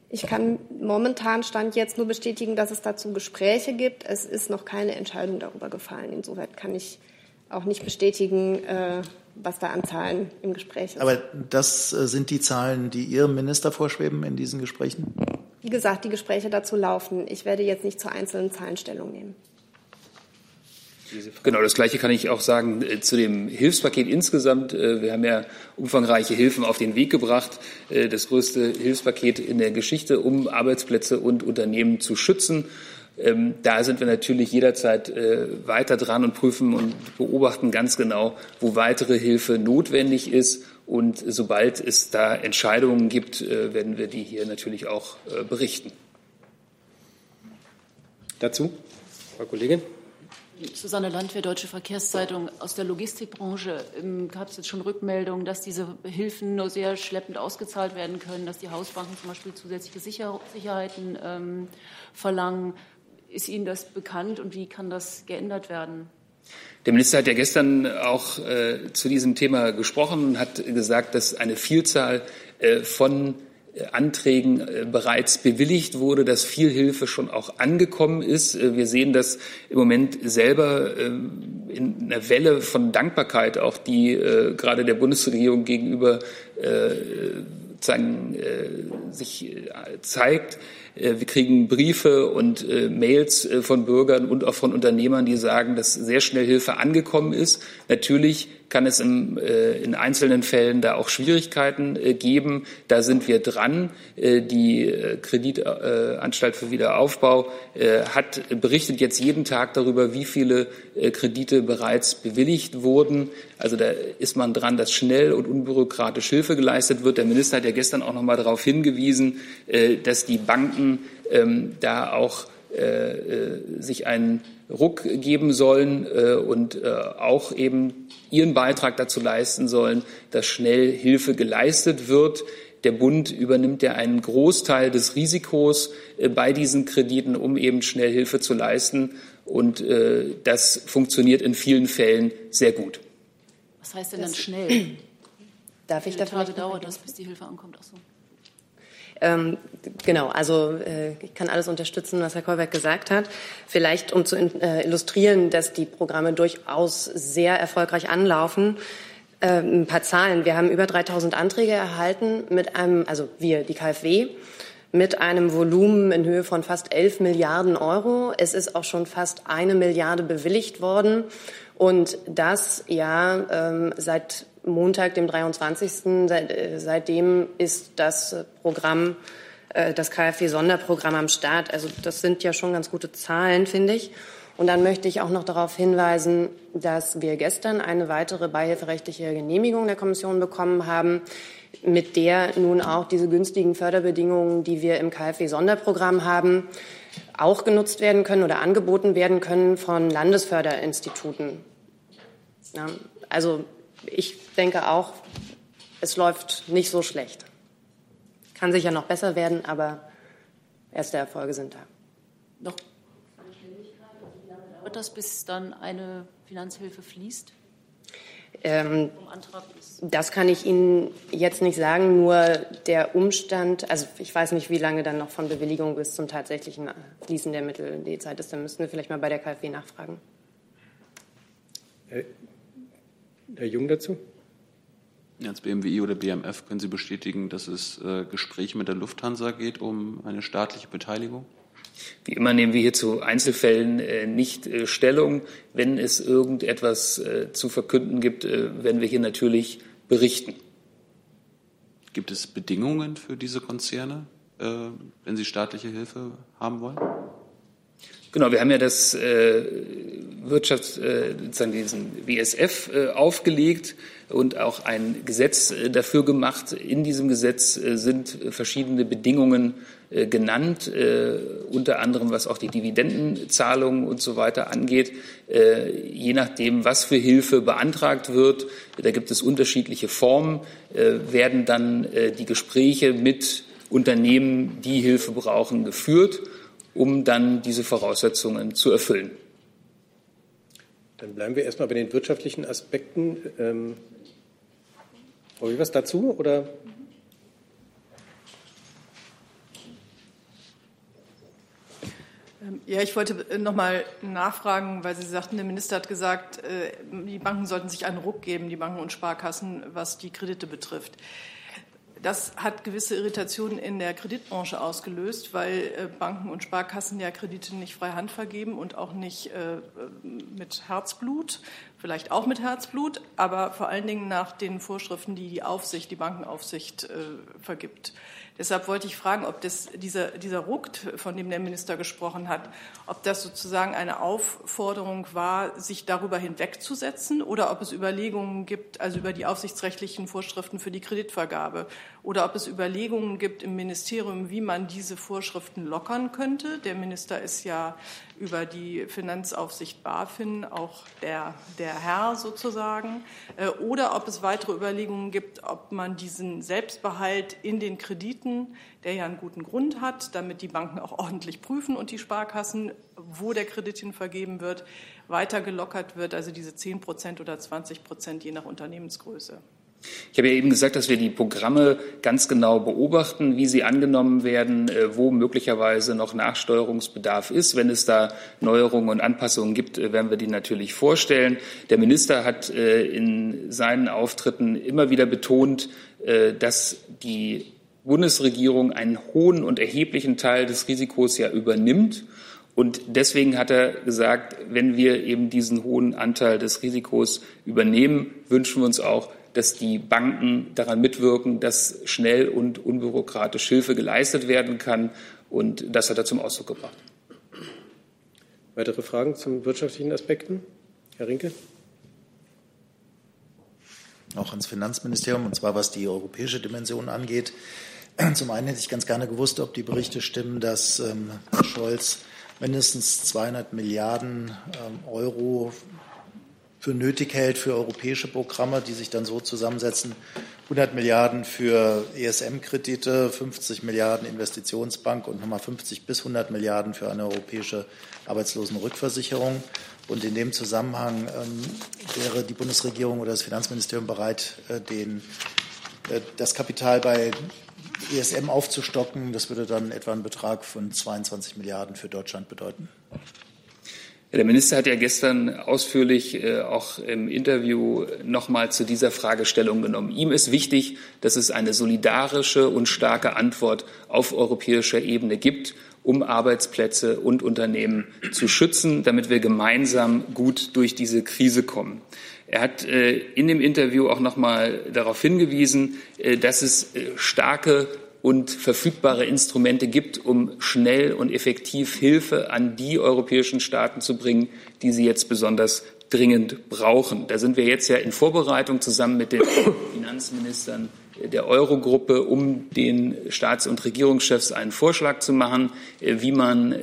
Ich kann momentan Stand jetzt nur bestätigen, dass es dazu Gespräche gibt. Es ist noch keine Entscheidung darüber gefallen. Insoweit kann ich auch nicht bestätigen, äh, was da an Zahlen im Gespräch ist. Aber das äh, sind die Zahlen, die Ihrem Minister vorschweben in diesen Gesprächen? Wie gesagt, die Gespräche dazu laufen. Ich werde jetzt nicht zu einzelnen Zahlen Stellung nehmen. Diese Frage. Genau, das Gleiche kann ich auch sagen äh, zu dem Hilfspaket insgesamt. Äh, wir haben ja umfangreiche Hilfen auf den Weg gebracht. Äh, das größte Hilfspaket in der Geschichte, um Arbeitsplätze und Unternehmen zu schützen. Ähm, da sind wir natürlich jederzeit weiter dran und prüfen und beobachten ganz genau, wo weitere Hilfe notwendig ist. Und sobald es da Entscheidungen gibt, werden wir die hier natürlich auch berichten. Dazu, Frau Kollegin. Susanne Landwehr, Deutsche Verkehrszeitung. Aus der Logistikbranche ähm, gab es jetzt schon Rückmeldungen, dass diese Hilfen nur sehr schleppend ausgezahlt werden können, dass die Hausbanken zum Beispiel zusätzliche Sicher Sicherheiten ähm, verlangen. Ist Ihnen das bekannt und wie kann das geändert werden? Der Minister hat ja gestern auch äh, zu diesem Thema gesprochen und hat gesagt, dass eine Vielzahl äh, von Anträgen äh, bereits bewilligt wurde, dass viel Hilfe schon auch angekommen ist. Äh, wir sehen das im Moment selber ähm, in einer Welle von Dankbarkeit, auch die gerade der Bundesregierung gegenüber sagen, sich zeigt. Wir kriegen Briefe und Mails von Bürgern und auch von Unternehmern, die sagen, dass sehr schnell Hilfe angekommen ist. Natürlich kann es im, äh, in einzelnen Fällen da auch Schwierigkeiten äh, geben. Da sind wir dran. Äh, die äh, Kreditanstalt für Wiederaufbau äh, hat berichtet jetzt jeden Tag darüber, wie viele äh, Kredite bereits bewilligt wurden. Also da ist man dran, dass schnell und unbürokratisch Hilfe geleistet wird. Der Minister hat ja gestern auch noch mal darauf hingewiesen, dass die Banken ähm, da auch sich einen Ruck geben sollen und auch eben ihren Beitrag dazu leisten sollen, dass schnell Hilfe geleistet wird. Der Bund übernimmt ja einen Großteil des Risikos äh, bei diesen Krediten, um eben schnell Hilfe zu leisten. Und äh, das funktioniert in vielen Fällen sehr gut. Was heißt denn dann schnell? Darf ich dafür? Tage dauert das, bis die Hilfe ankommt? Ach so. Ähm, genau, also äh, ich kann alles unterstützen, was Herr Kolberg gesagt hat. Vielleicht, um zu äh, illustrieren, dass die Programme durchaus sehr erfolgreich anlaufen. Äh, ein paar Zahlen. Wir haben über 3000 Anträge erhalten mit einem, also wir, die KfW, mit einem Volumen in Höhe von fast 11 Milliarden Euro. Es ist auch schon fast eine Milliarde bewilligt worden. Und das ja ähm, seit Montag, dem 23. Seit, äh, seitdem ist das Programm, äh, das KfW-Sonderprogramm am Start. Also das sind ja schon ganz gute Zahlen, finde ich. Und dann möchte ich auch noch darauf hinweisen, dass wir gestern eine weitere beihilferechtliche Genehmigung der Kommission bekommen haben, mit der nun auch diese günstigen Förderbedingungen, die wir im KfW-Sonderprogramm haben, auch genutzt werden können oder angeboten werden können von Landesförderinstituten. Ja, also ich denke auch, es läuft nicht so schlecht. Kann sicher noch besser werden, aber erste Erfolge sind da. Noch dauert das, bis dann eine Finanzhilfe fließt? Ähm, das kann ich Ihnen jetzt nicht sagen, nur der Umstand, also ich weiß nicht, wie lange dann noch von Bewilligung bis zum tatsächlichen Fließen der Mittel die Zeit ist, dann müssten wir vielleicht mal bei der KfW nachfragen. Herr Jung dazu? Als BMWI oder BMF können Sie bestätigen, dass es äh, Gespräche mit der Lufthansa geht um eine staatliche Beteiligung? Wie immer nehmen wir hier zu Einzelfällen äh, nicht äh, Stellung. Wenn es irgendetwas äh, zu verkünden gibt, äh, werden wir hier natürlich berichten. Gibt es Bedingungen für diese Konzerne, äh, wenn sie staatliche Hilfe haben wollen? Genau, wir haben ja das äh, Wirtschafts, äh, diesen WSF äh, aufgelegt und auch ein Gesetz äh, dafür gemacht. In diesem Gesetz äh, sind verschiedene Bedingungen äh, genannt, äh, unter anderem was auch die Dividendenzahlungen und so weiter angeht. Äh, je nachdem, was für Hilfe beantragt wird, da gibt es unterschiedliche Formen, äh, werden dann äh, die Gespräche mit Unternehmen, die Hilfe brauchen, geführt um dann diese Voraussetzungen zu erfüllen. Dann bleiben wir erstmal bei den wirtschaftlichen Aspekten. Ähm, Frau Wevers dazu oder? Ähm, ja, ich wollte noch mal nachfragen, weil Sie sagten, der Minister hat gesagt, äh, die Banken sollten sich einen Ruck geben, die Banken und Sparkassen, was die Kredite betrifft. Das hat gewisse Irritationen in der Kreditbranche ausgelöst, weil äh, Banken und Sparkassen ja Kredite nicht frei Hand vergeben und auch nicht äh, mit Herzblut, vielleicht auch mit Herzblut, aber vor allen Dingen nach den Vorschriften, die die Aufsicht, die Bankenaufsicht äh, vergibt. Deshalb wollte ich fragen, ob das, dieser, dieser Ruck, von dem der Minister gesprochen hat, ob das sozusagen eine Aufforderung war, sich darüber hinwegzusetzen oder ob es Überlegungen gibt, also über die aufsichtsrechtlichen Vorschriften für die Kreditvergabe, oder ob es Überlegungen gibt im Ministerium, wie man diese Vorschriften lockern könnte. Der Minister ist ja über die Finanzaufsicht BaFin auch der, der Herr sozusagen. Äh, oder ob es weitere Überlegungen gibt, ob man diesen Selbstbehalt in den Krediten, der ja einen guten Grund hat, damit die Banken auch ordentlich prüfen und die Sparkassen, wo der Kredit hin vergeben wird, weiter gelockert wird, also diese 10 Prozent oder 20 Prozent je nach Unternehmensgröße. Ich habe ja eben gesagt, dass wir die Programme ganz genau beobachten, wie sie angenommen werden, äh, wo möglicherweise noch Nachsteuerungsbedarf ist. Wenn es da Neuerungen und Anpassungen gibt, äh, werden wir die natürlich vorstellen. Der Minister hat äh, in seinen Auftritten immer wieder betont, dass die Bundesregierung einen hohen und erheblichen Teil des Risikos ja übernimmt. Und deswegen hat er gesagt, wenn wir eben diesen hohen Anteil des Risikos übernehmen, wünschen wir uns auch, dass die Banken daran mitwirken, dass schnell und unbürokratisch Hilfe geleistet werden kann. Und das hat er zum Ausdruck gebracht. Weitere Fragen zu wirtschaftlichen Aspekten? Herr Rinke? Auch ans Finanzministerium, und zwar was die europäische Dimension angeht. Zum einen hätte ich ganz gerne gewusst, ob die Berichte stimmen, dass ähm, Herr Scholz mindestens 200 Milliarden ähm, Euro für nötig hält für europäische Programme, die sich dann so zusammensetzen. 100 Milliarden für ESM-Kredite, 50 Milliarden Investitionsbank und nochmal 50 bis 100 Milliarden für eine europäische Arbeitslosenrückversicherung. Und in dem Zusammenhang ähm, wäre die Bundesregierung oder das Finanzministerium bereit, äh, den, äh, das Kapital bei ESM aufzustocken. Das würde dann etwa einen Betrag von 22 Milliarden für Deutschland bedeuten. Der Minister hat ja gestern ausführlich äh, auch im Interview nochmal zu dieser Fragestellung genommen. Ihm ist wichtig, dass es eine solidarische und starke Antwort auf europäischer Ebene gibt, um Arbeitsplätze und Unternehmen zu schützen, damit wir gemeinsam gut durch diese Krise kommen. Er hat äh, in dem Interview auch nochmal darauf hingewiesen, äh, dass es äh, starke und verfügbare Instrumente gibt, um schnell und effektiv Hilfe an die europäischen Staaten zu bringen, die sie jetzt besonders dringend brauchen. Da sind wir jetzt ja in Vorbereitung zusammen mit den Finanzministern der Eurogruppe, um den Staats- und Regierungschefs einen Vorschlag zu machen, wie man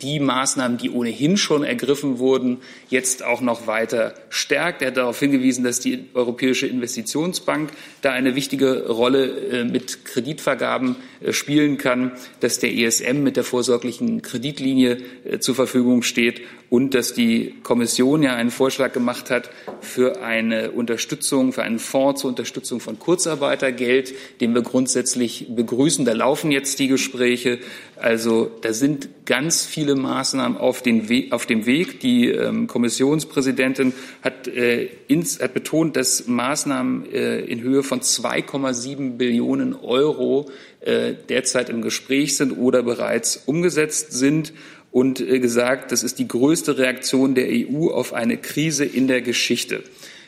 die Maßnahmen, die ohnehin schon ergriffen wurden, jetzt auch noch weiter stärkt. Er hat darauf hingewiesen, dass die Europäische Investitionsbank da eine wichtige Rolle äh, mit Kreditvergaben spielen kann, dass der ESM mit der vorsorglichen Kreditlinie zur Verfügung steht und dass die Kommission ja einen Vorschlag gemacht hat für eine Unterstützung, für einen Fonds zur Unterstützung von Kurzarbeit Mitarbeitergeld, den wir grundsätzlich begrüßen. Da laufen jetzt die Gespräche. Also da sind ganz viele Maßnahmen auf, We auf dem Weg. Die ähm, Kommissionspräsidentin hat, äh, ins, hat, betont, dass Maßnahmen äh, in Höhe von 2,7 Billionen Euro äh, derzeit im Gespräch sind oder bereits umgesetzt sind und äh, gesagt, das ist die größte Reaktion der EU auf eine Krise in der Geschichte.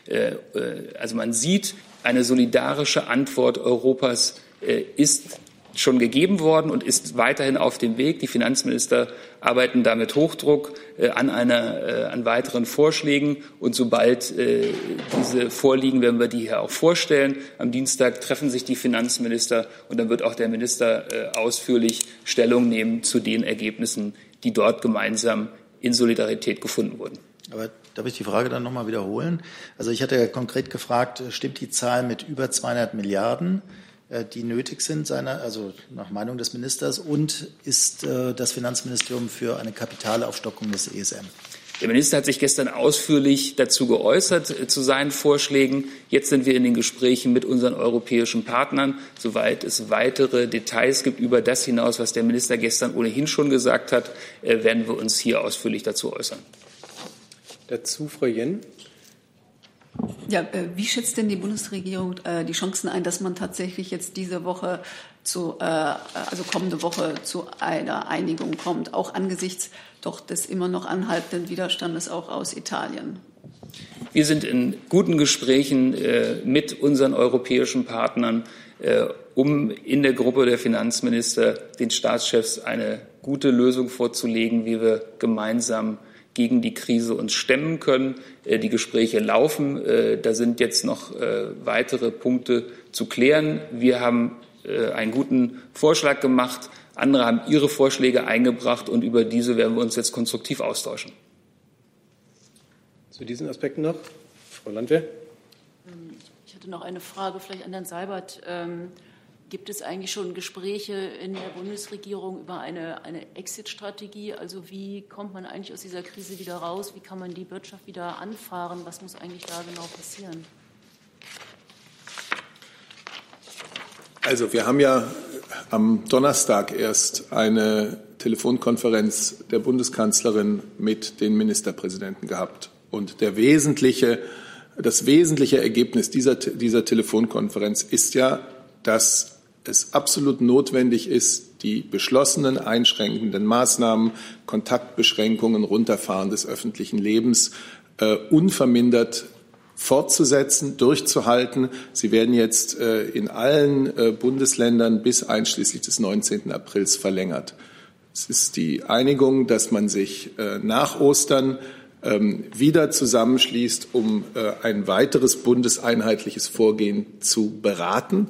Äh, äh, also man sieht, eine solidarische Antwort Europas ist schon gegeben worden und ist weiterhin auf dem Weg. Die Finanzminister arbeiten da mit Hochdruck äh, an, einer, äh, an weiteren Vorschlägen. Und sobald äh, diese vorliegen, werden wir die hier auch vorstellen. Am Dienstag treffen sich die Finanzminister und dann wird auch der Minister äh, ausführlich Stellung nehmen zu den Ergebnissen, die dort gemeinsam in Solidarität gefunden wurden. Aber Darf ich die Frage dann nochmal wiederholen? Also ich hatte ja konkret gefragt, äh, stimmt die Zahl mit über 200 Milliarden, die nötig sind, seiner, also nach Meinung des Ministers, und ist äh, das Finanzministerium für eine Kapitalaufstockung des ESM? Der Minister hat sich gestern ausführlich dazu geäußert, zu seinen Vorschlägen. Jetzt sind wir in den Gesprächen mit unseren europäischen Partnern. Soweit es weitere Details gibt über das hinaus, was der Minister gestern ohnehin schon gesagt hat, werden wir uns hier ausführlich dazu äußern. Dazu Frau Jen. Ja, äh, wie schätzt denn die Bundesregierung äh, die Chancen ein, dass man tatsächlich jetzt diese Woche zu, äh, also kommende Woche zu einer Einigung kommt, auch angesichts doch des immer noch anhaltenden Widerstandes auch aus Italien? Wir sind in guten Gesprächen mit unseren europäischen Partnern, um in der Gruppe der Finanzminister den Staatschefs eine gute Lösung vorzulegen, wie wir gemeinsam gegen die Krise uns stemmen können. Äh, die Gespräche laufen. Äh, da sind jetzt noch äh, weitere Punkte zu klären. Wir haben einen guten Vorschlag gemacht. Andere haben ihre Vorschläge eingebracht und über diese werden wir uns jetzt konstruktiv austauschen. Zu diesen Aspekten noch, Frau Landwehr. Ähm, ich hatte noch eine Frage vielleicht an Herrn Seibert. Gibt es eigentlich schon Gespräche in der Bundesregierung über eine, eine Exit-Strategie? Also wie kommt man eigentlich aus dieser Krise wieder raus? Wie kann man die Wirtschaft wieder anfahren? Was muss eigentlich da genau passieren? Also wir haben ja am Donnerstag erst eine Telefonkonferenz der Bundeskanzlerin mit den Ministerpräsidenten gehabt. Und der wesentliche, das wesentliche Ergebnis dieser, dieser Telefonkonferenz ist ja, dass es absolut notwendig ist, die beschlossenen einschränkenden Maßnahmen, Kontaktbeschränkungen, Runterfahren des öffentlichen Lebens äh, unvermindert fortzusetzen, durchzuhalten. Sie werden jetzt äh, in allen äh, Bundesländern bis einschließlich des 19. Aprils verlängert. Es ist die Einigung, dass man sich äh, nach Ostern ähm, wieder zusammenschließt, um äh, ein weiteres bundeseinheitliches Vorgehen zu beraten.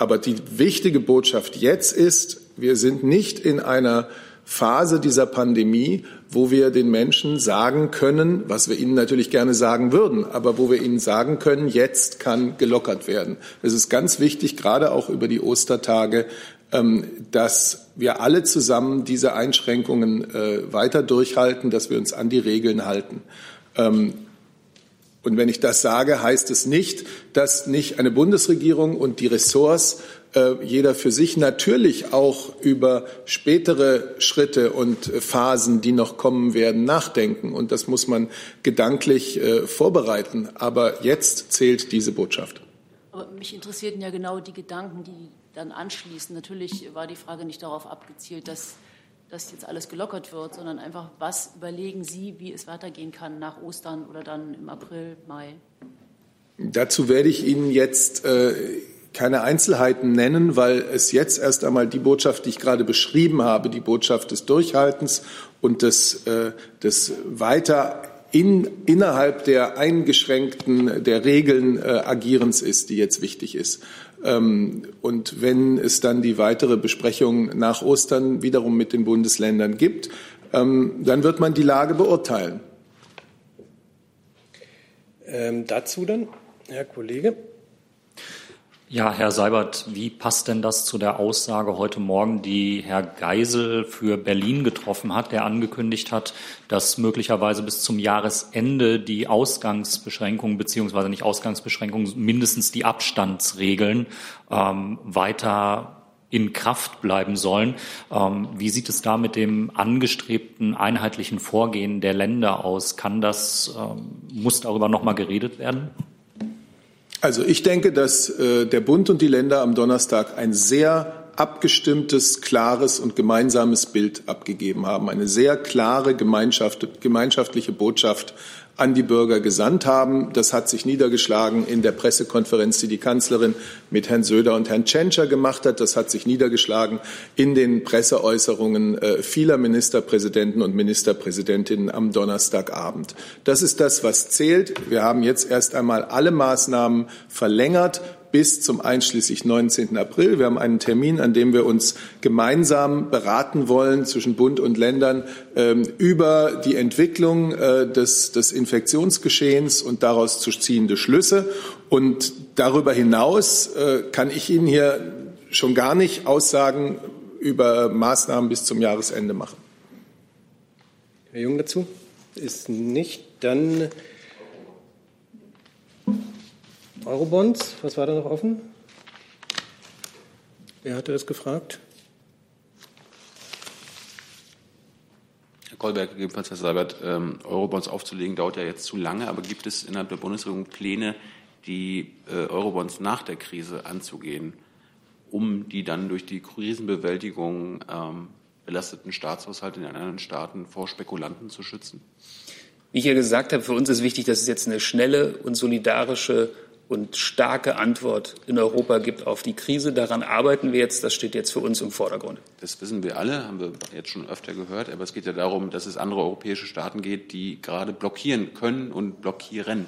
Aber die wichtige Botschaft jetzt ist, wir sind nicht in einer Phase dieser Pandemie, wo wir den Menschen sagen können, was wir ihnen natürlich gerne sagen würden, aber wo wir ihnen sagen können, jetzt kann gelockert werden. Es ist ganz wichtig, gerade auch über die Ostertage, ähm, dass wir alle zusammen diese Einschränkungen äh, weiter durchhalten, dass wir uns an die Regeln halten. Und wenn ich das sage, heißt es nicht, dass nicht eine Bundesregierung und die Ressorts äh, jeder für sich natürlich auch über spätere Schritte und Phasen, die noch kommen werden, nachdenken. Und das muss man gedanklich äh, vorbereiten. Aber jetzt zählt diese Botschaft. Aber mich interessierten ja genau die Gedanken, die dann anschließen. Natürlich war die Frage nicht darauf abgezielt, dass dass jetzt alles gelockert wird, sondern einfach, was überlegen Sie, wie es weitergehen kann nach Ostern oder dann im April, Mai? Dazu werde ich Ihnen jetzt äh, keine Einzelheiten nennen, weil es jetzt erst einmal die Botschaft, die ich gerade beschrieben habe, die Botschaft des Durchhaltens und des, äh, des weiter in, innerhalb der eingeschränkten, der Regeln äh, Agierens ist, die jetzt wichtig ist. Ähm, und wenn es dann die weitere Besprechung nach Ostern wiederum mit den Bundesländern gibt, ähm, dann wird man die Lage beurteilen. Ähm, dazu dann, Herr Kollege. Ja, Herr Seibert, wie passt denn das zu der Aussage heute Morgen, die Herr Geisel für Berlin getroffen hat, der angekündigt hat, dass möglicherweise bis zum Jahresende die Ausgangsbeschränkungen beziehungsweise nicht Ausgangsbeschränkungen, mindestens die Abstandsregeln ähm, weiter in Kraft bleiben sollen. Ähm, wie sieht es da mit dem angestrebten einheitlichen Vorgehen der Länder aus? Kann das, ähm, muss darüber noch mal geredet werden? Also ich denke, dass äh, der Bund und die Länder am Donnerstag ein sehr abgestimmtes, klares und gemeinsames Bild abgegeben haben, eine sehr klare Gemeinschaft, gemeinschaftliche Botschaft an die Bürger gesandt haben. Das hat sich niedergeschlagen in der Pressekonferenz, die die Kanzlerin mit Herrn Söder und Herrn Tschentscher gemacht hat. Das hat sich niedergeschlagen in den Presseäußerungen äh, vieler Ministerpräsidenten und Ministerpräsidentinnen am Donnerstagabend. Das ist das, was zählt. Wir haben jetzt erst einmal alle Maßnahmen verlängert bis zum einschließlich 19. April. Wir haben einen Termin, an dem wir uns gemeinsam beraten wollen zwischen Bund und Ländern ähm, über die Entwicklung äh, des, des Infektionsgeschehens und daraus zu ziehende Schlüsse. Und darüber hinaus äh, kann ich Ihnen hier schon gar nicht Aussagen über Maßnahmen bis zum Jahresende machen. Herr Jung dazu? Ist nicht. Dann Eurobonds, was war da noch offen? Wer hatte das gefragt? Kolberg, gegebenenfalls Herr Seibert, ähm, Eurobonds aufzulegen, dauert ja jetzt zu lange. Aber gibt es innerhalb der Bundesregierung Pläne, die äh, Eurobonds nach der Krise anzugehen, um die dann durch die Krisenbewältigung ähm, belasteten Staatshaushalte in anderen Staaten vor Spekulanten zu schützen? Wie ich ja gesagt habe, für uns ist wichtig, dass es jetzt eine schnelle und solidarische und starke Antwort in Europa gibt auf die Krise. Daran arbeiten wir jetzt. Das steht jetzt für uns im Vordergrund. Das wissen wir alle, haben wir jetzt schon öfter gehört. Aber es geht ja darum, dass es andere europäische Staaten geht, die gerade blockieren können und blockieren.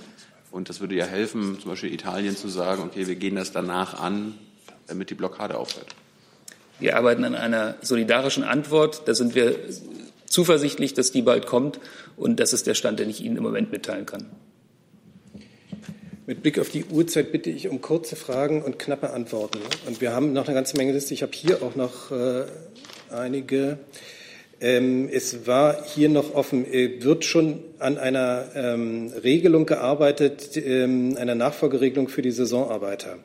Und das würde ja helfen, zum Beispiel Italien zu sagen, okay, wir gehen das danach an, damit die Blockade aufhört. Wir arbeiten an einer solidarischen Antwort. Da sind wir zuversichtlich, dass die bald kommt. Und das ist der Stand, den ich Ihnen im Moment mitteilen kann. Mit Blick auf die Uhrzeit bitte ich um kurze Fragen und knappe Antworten. Und wir haben noch eine ganze Menge Liste. Ich habe hier auch noch äh, einige. Ähm, es war hier noch offen, äh, wird schon an einer ähm, Regelung gearbeitet, ähm, einer Nachfolgeregelung für die Saisonarbeiter.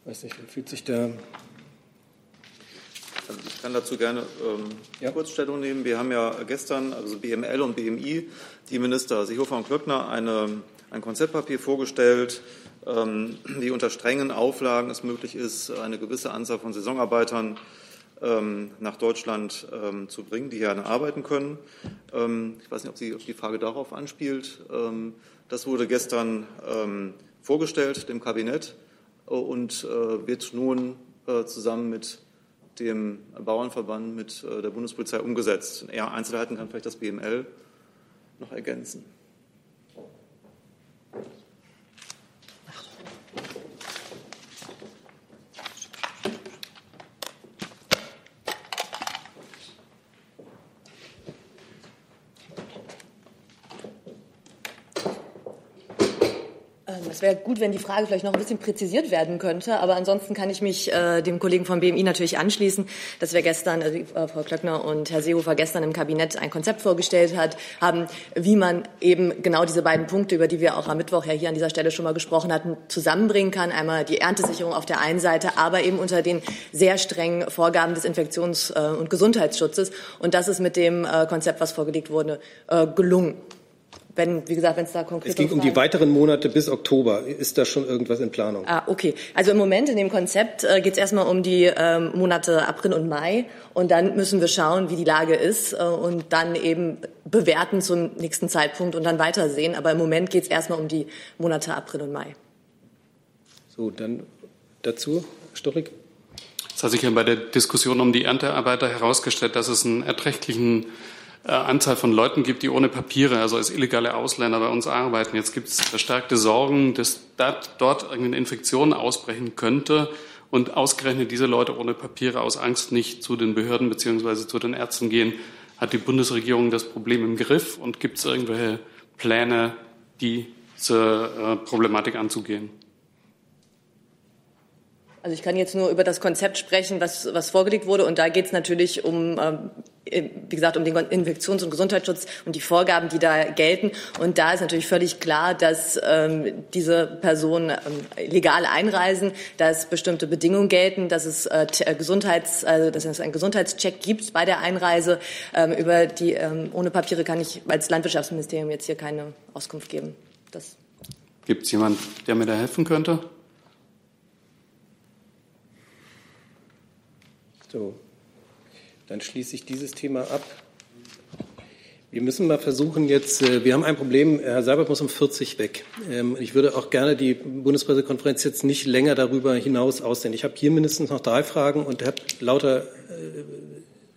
Ich weiß nicht, fühlt sich da also ich kann dazu gerne ähm, ja. Kurzstellung nehmen. Wir haben ja gestern, also BML und BMI, die Minister Seehofer und Klöckner, eine, ein Konzeptpapier vorgestellt, ähm, wie unter strengen Auflagen es möglich ist, eine gewisse Anzahl von Saisonarbeitern ähm, nach Deutschland ähm, zu bringen, die hier arbeiten können. Ähm, ich weiß nicht, ob, Sie, ob die Frage darauf anspielt. Ähm, das wurde gestern vorgestellt dem Kabinett äh, und äh, wird nun äh, zusammen mit dem Bauernverband mit äh, der Bundespolizei umgesetzt. Eher Einzelheiten kann vielleicht das BML noch ergänzen. Es wäre gut, wenn die Frage vielleicht noch ein bisschen präzisiert werden könnte. Aber ansonsten kann ich mich äh, dem Kollegen vom BMI natürlich anschließen, dass wir gestern, also äh, Frau Klöckner und Herr Seehofer gestern im Kabinett ein Konzept vorgestellt hat, haben, wie man eben genau diese beiden Punkte, über die wir auch am Mittwoch ja hier an dieser Stelle schon mal gesprochen hatten, zusammenbringen kann. Einmal die Erntesicherung auf der einen Seite, aber eben unter den sehr strengen Vorgaben des Infektions- äh, und Gesundheitsschutzes. Und das ist mit dem äh, Konzept, was vorgelegt wurde, äh, gelungen. Wenn, wie gesagt, wenn es da konkret Es ging um die weiteren Monate bis Oktober. Ist da schon irgendwas in Planung? Ah, okay. Also im Moment in dem Konzept äh, geht es erstmal um die ähm, Monate April und Mai. Und dann müssen wir schauen, wie die Lage ist äh, und dann eben bewerten zum nächsten Zeitpunkt und dann weitersehen. Aber im Moment geht es erstmal um die Monate April und Mai. So, dann dazu, Storik. Es hat sich ja bei der Diskussion um die Erntearbeiter herausgestellt, dass es einen erträglichen äh, Anzahl von Leuten gibt, die ohne Papiere, also als illegale Ausländer bei uns arbeiten. Jetzt gibt es verstärkte Sorgen, dass dort irgendeine Infektion ausbrechen könnte und ausgerechnet diese Leute ohne Papiere aus Angst nicht zu den Behörden bzw. zu den Ärzten gehen. Hat die Bundesregierung das Problem im Griff und gibt es irgendwelche Pläne, diese äh, Problematik anzugehen? Also ich kann jetzt nur über das Konzept sprechen, was, was vorgelegt wurde. Und da geht es natürlich um, ähm, wie gesagt, um den Infektions- und Gesundheitsschutz und die Vorgaben, die da gelten. Und da ist natürlich völlig klar, dass ähm, diese Personen ähm, legal einreisen, dass bestimmte Bedingungen gelten, dass es äh, Gesundheits, also dass es einen Gesundheitscheck gibt bei der Einreise. Ähm, über die ähm, ohne Papiere kann ich als Landwirtschaftsministerium jetzt hier keine Auskunft geben. Gibt es jemand, der mir da helfen könnte? So, dann schließe ich dieses Thema ab. Wir müssen mal versuchen jetzt, äh, wir haben ein Problem, Herr Seibert muss um 40 weg. Ähm, ich würde auch gerne die Bundespressekonferenz jetzt nicht länger darüber hinaus ausdehnen. Ich habe hier mindestens noch drei Fragen und habe lauter äh,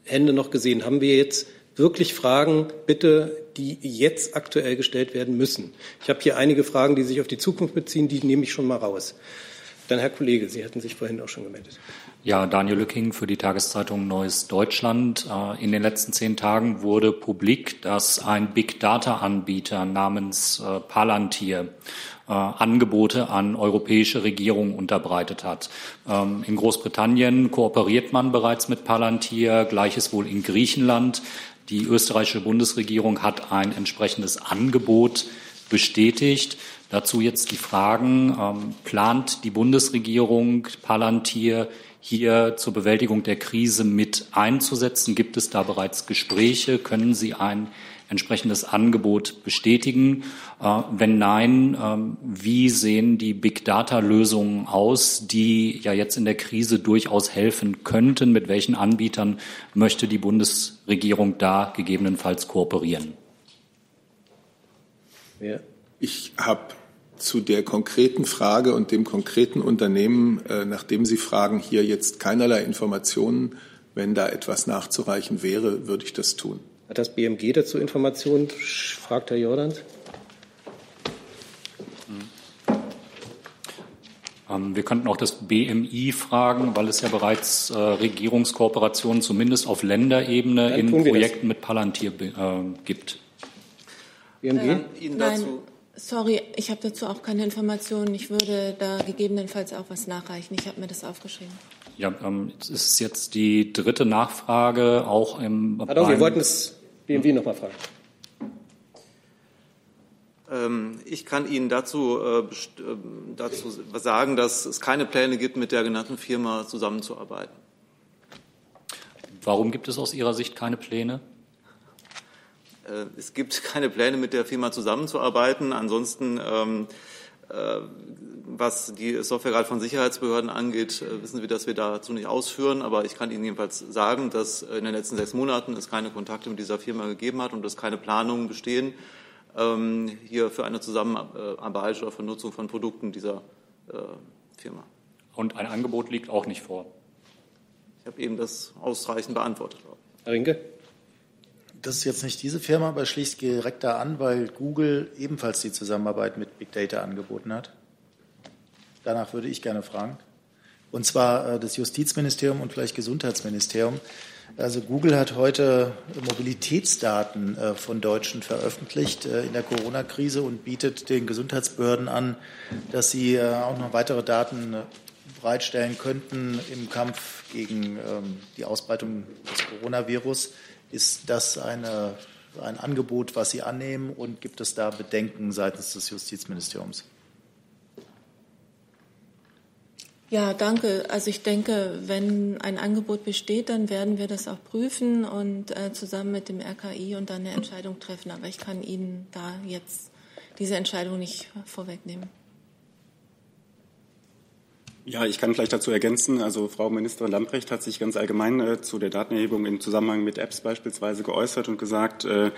Hände noch gesehen. Haben wir jetzt wirklich Fragen, bitte, die jetzt aktuell gestellt werden müssen? Ich habe hier einige Fragen, die sich auf die Zukunft beziehen, die nehme ich schon mal raus. Dann Herr Kollege, Sie hatten sich vorhin auch schon gemeldet. Ja, Daniel Lücking für die Tageszeitung Neues Deutschland. Äh, in den letzten zehn Tagen wurde publik, dass ein Big Data Anbieter namens äh, Palantir äh, Angebote an europäische Regierungen unterbreitet hat. Ähm, in Großbritannien kooperiert man bereits mit Palantir, gleiches wohl in Griechenland. Die österreichische Bundesregierung hat ein entsprechendes Angebot bestätigt. Dazu jetzt die Fragen, ähm, plant die Bundesregierung Palantir hier zur Bewältigung der Krise mit einzusetzen? Gibt es da bereits Gespräche? Können Sie ein entsprechendes Angebot bestätigen? Äh, wenn nein, ähm, wie sehen die Big Data Lösungen aus, die ja jetzt in der Krise durchaus helfen könnten? Mit welchen Anbietern möchte die Bundesregierung da gegebenenfalls kooperieren? Ja. Ich habe zu der konkreten Frage und dem konkreten Unternehmen, äh, nach dem Sie fragen, hier jetzt keinerlei Informationen. Wenn da etwas nachzureichen wäre, würde ich das tun. Hat das BMG dazu Informationen? fragt Herr Jordans. Ähm, wir könnten auch das BMI fragen, weil es ja bereits äh, Regierungskooperationen zumindest auf Länderebene Dann in Projekten mit Palantir äh, gibt. BMG? Äh, Ihnen dazu Nein. Sorry, ich habe dazu auch keine Informationen. Ich würde da gegebenenfalls auch was nachreichen. Ich habe mir das aufgeschrieben. Ja, ähm, es ist jetzt die dritte Nachfrage auch im. Pardon, wir wollten das BMW noch mal fragen. Ähm, ich kann Ihnen dazu, äh, äh, dazu sagen, dass es keine Pläne gibt, mit der genannten Firma zusammenzuarbeiten. Warum gibt es aus Ihrer Sicht keine Pläne? Äh, es gibt keine Pläne, mit der Firma zusammenzuarbeiten. Ansonsten, ähm, äh, was die Software gerade von Sicherheitsbehörden angeht, äh, wissen wir, dass wir dazu nicht ausführen. Aber ich kann Ihnen jedenfalls sagen, dass in den letzten sechs Monaten es keine Kontakte mit dieser Firma gegeben hat und dass keine Planungen bestehen, ähm, hier für eine Zusammenarbeit oder Vernutzung von Produkten dieser äh, Firma. Und ein Angebot liegt auch nicht vor. Ich habe eben das ausreichend beantwortet. Herr Rinke? Das ist jetzt nicht diese Firma, aber schließt direkt da an, weil Google ebenfalls die Zusammenarbeit mit Big Data angeboten hat. Danach würde ich gerne fragen. Und zwar äh, das Justizministerium und vielleicht Gesundheitsministerium. Also Google hat heute Mobilitätsdaten äh, von Deutschen veröffentlicht äh, in der Corona-Krise und bietet den Gesundheitsbehörden an, dass sie auch noch weitere Daten bereitstellen könnten im Kampf gegen ähm, die Ausbreitung des Coronavirus. Ist das eine, ein Angebot, was Sie annehmen und gibt es da Bedenken seitens des Justizministeriums? Ja, danke. Also ich denke, wenn ein Angebot besteht, dann werden wir das auch prüfen und äh, zusammen mit dem RKI und dann eine Entscheidung treffen. Aber ich kann Ihnen da jetzt diese Entscheidung nicht vorwegnehmen. Ja, ich kann vielleicht dazu ergänzen. Also Frau Ministerin Lamprecht hat sich ganz allgemein äh, zu der Datenerhebung im Zusammenhang mit Apps beispielsweise geäußert und gesagt, äh,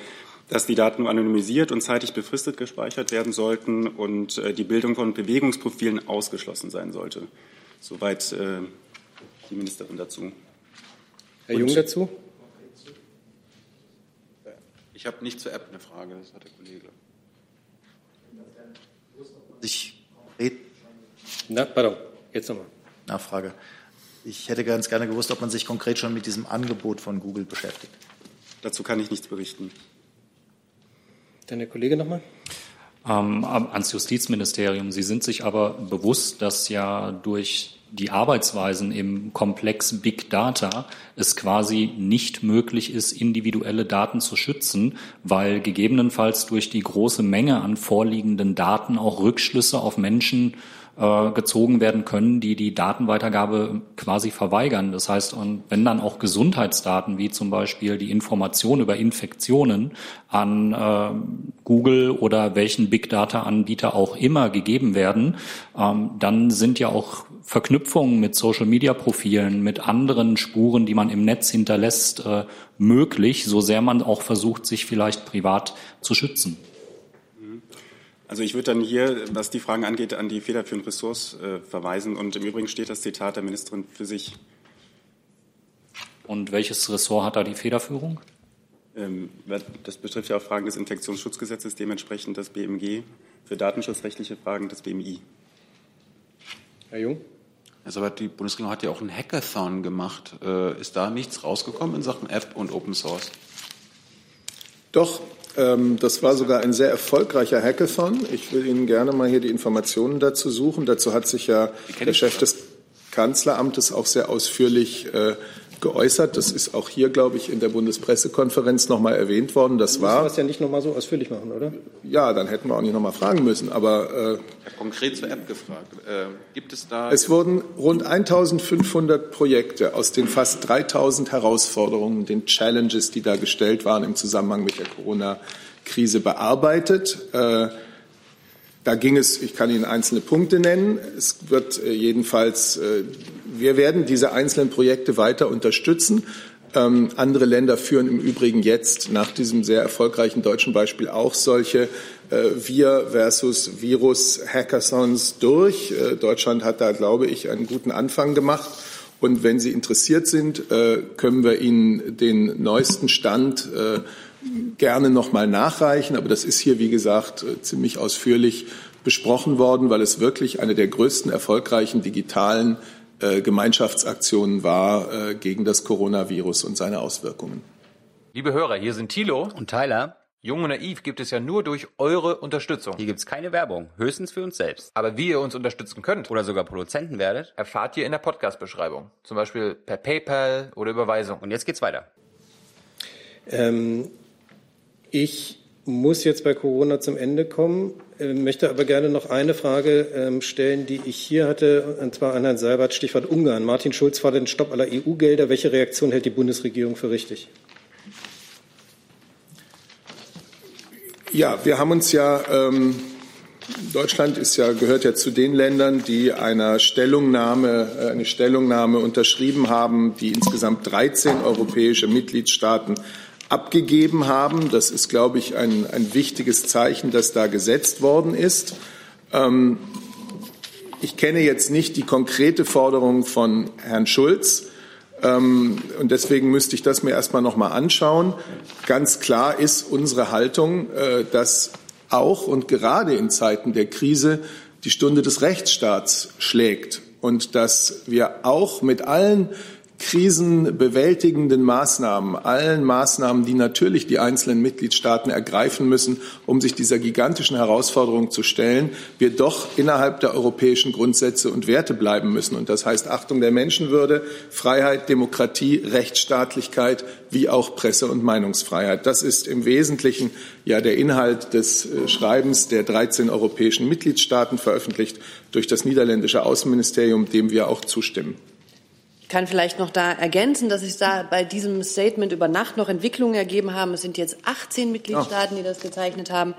dass die Daten nur anonymisiert und zeitig befristet gespeichert werden sollten und äh, die Bildung von Bewegungsprofilen ausgeschlossen sein sollte. Soweit äh, die Ministerin dazu. Herr Jung dazu? Ich habe nicht zur App eine Frage, das hat der Kollege. Ich Na, pardon. Jetzt nochmal. Nachfrage. Ich hätte ganz gerne gewusst, ob man sich konkret schon mit diesem Angebot von Google beschäftigt. Dazu kann ich nichts berichten. Dann der Kollege nochmal. Ähm, ans Justizministerium. Sie sind sich aber bewusst, dass ja durch die Arbeitsweisen im Komplex Big Data es quasi nicht möglich ist, individuelle Daten zu schützen, weil gegebenenfalls durch die große Menge an vorliegenden Daten auch Rückschlüsse auf Menschen äh, gezogen werden können, die die Datenweitergabe quasi verweigern. Das heißt, und wenn dann auch Gesundheitsdaten wie zum Beispiel die Information über Infektionen an äh, Google oder welchen Big Data Anbieter auch immer gegeben werden, ähm, dann sind ja auch Verknüpfungen mit Social Media Profilen, mit anderen Spuren, die man im Netz hinterlässt, äh, möglich, so sehr man auch versucht, sich vielleicht privat zu schützen. Also ich würde dann hier, was die Fragen angeht, an die federführenden Ressorts äh, verweisen. Und im Übrigen steht das Zitat der Ministerin für sich. Und welches Ressort hat da die Federführung? Ähm, das betrifft ja auch Fragen des Infektionsschutzgesetzes, dementsprechend das BMG, für datenschutzrechtliche Fragen das BMI. Herr Jung? Also, aber die Bundesregierung hat ja auch einen Hackathon gemacht. Äh, ist da nichts rausgekommen in Sachen App und Open Source? Doch, das war sogar ein sehr erfolgreicher Hackathon. Ich will Ihnen gerne mal hier die Informationen dazu suchen. Dazu hat sich ja der Chef des Kanzleramtes auch sehr ausführlich äh, geäußert. Das ist auch hier, glaube ich, in der Bundespressekonferenz noch mal erwähnt worden. Das war. Das ja nicht noch mal so ausführlich machen, oder? Ja, dann hätten wir auch nicht noch mal fragen müssen. Aber äh, konkret zur App gefragt: äh, Gibt es da? Es wurden rund 1.500 Projekte aus den fast 3.000 Herausforderungen, den Challenges, die da gestellt waren im Zusammenhang mit der Corona-Krise bearbeitet. Äh, da ging es, ich kann Ihnen einzelne Punkte nennen. Es wird äh, jedenfalls, äh, wir werden diese einzelnen Projekte weiter unterstützen. Ähm, andere Länder führen im Übrigen jetzt nach diesem sehr erfolgreichen deutschen Beispiel auch solche äh, Wir versus Virus Hackathons durch. Äh, Deutschland hat da, glaube ich, einen guten Anfang gemacht. Und wenn Sie interessiert sind, äh, können wir Ihnen den neuesten Stand äh, gerne noch mal nachreichen. Aber das ist hier, wie gesagt, äh, ziemlich ausführlich besprochen worden, weil es wirklich eine der größten erfolgreichen digitalen Gemeinschaftsaktionen war äh, gegen das Coronavirus und seine Auswirkungen. Liebe Hörer, hier sind Thilo und Tyler. Jung und naiv gibt es ja nur durch eure Unterstützung. Hier gibt es keine Werbung, höchstens für uns selbst. Aber wie ihr uns unterstützen könnt oder sogar Produzenten werdet, erfahrt ihr in der Podcast-Beschreibung. Zum Beispiel per PayPal oder Überweisung. Und jetzt geht's weiter. Ähm, ich muss jetzt bei Corona zum Ende kommen, äh, möchte aber gerne noch eine Frage ähm, stellen, die ich hier hatte, und zwar an Herrn Seibert, Stichwort Ungarn. Martin Schulz fordert den Stopp aller EU-Gelder. Welche Reaktion hält die Bundesregierung für richtig? Ja, wir haben uns ja, ähm, Deutschland ist ja, gehört ja zu den Ländern, die einer Stellungnahme, äh, eine Stellungnahme unterschrieben haben, die insgesamt 13 europäische Mitgliedstaaten abgegeben haben. Das ist, glaube ich, ein, ein wichtiges Zeichen, das da gesetzt worden ist. Ähm, ich kenne jetzt nicht die konkrete Forderung von Herrn Schulz. Ähm, und deswegen müsste ich das mir erstmal noch mal anschauen. Ganz klar ist unsere Haltung, äh, dass auch und gerade in Zeiten der Krise die Stunde des Rechtsstaats schlägt und dass wir auch mit allen krisenbewältigenden Maßnahmen, allen Maßnahmen, die natürlich die einzelnen Mitgliedstaaten ergreifen müssen, um sich dieser gigantischen Herausforderung zu stellen, wir doch innerhalb der europäischen Grundsätze und Werte bleiben müssen. Und das heißt Achtung der Menschenwürde, Freiheit, Demokratie, Rechtsstaatlichkeit wie auch Presse- und Meinungsfreiheit. Das ist im Wesentlichen ja der Inhalt des äh, Schreibens der 13 europäischen Mitgliedstaaten, veröffentlicht durch das niederländische Außenministerium, dem wir auch zustimmen. Ich kann vielleicht noch da ergänzen, dass sich da bei diesem Statement über Nacht noch Entwicklungen ergeben haben. Es sind jetzt 18 Mitgliedstaaten, die das gezeichnet haben.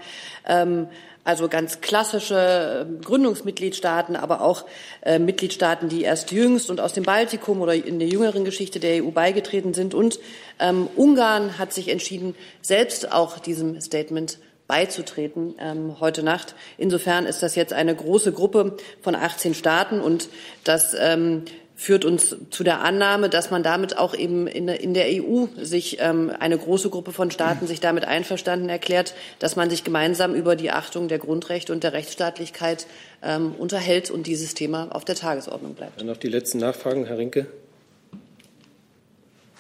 Ähm, also ganz klassische ähm, Gründungsmitgliedstaaten, aber auch äh, Mitgliedstaaten, die erst jüngst und aus dem Baltikum oder in der jüngeren Geschichte der EU beigetreten sind. Und ähm, Ungarn hat sich entschieden, selbst auch diesem Statement beizutreten ähm, heute Nacht. Insofern ist das jetzt eine große Gruppe von 18 Staaten und das ähm, führt uns zu der Annahme, dass man damit auch eben in, in der EU sich ähm, eine große Gruppe von Staaten sich damit einverstanden erklärt, dass man sich gemeinsam über die Achtung der Grundrechte und der Rechtsstaatlichkeit ähm, unterhält und dieses Thema auf der Tagesordnung bleibt. Dann noch die letzten Nachfragen, Herr Rinke.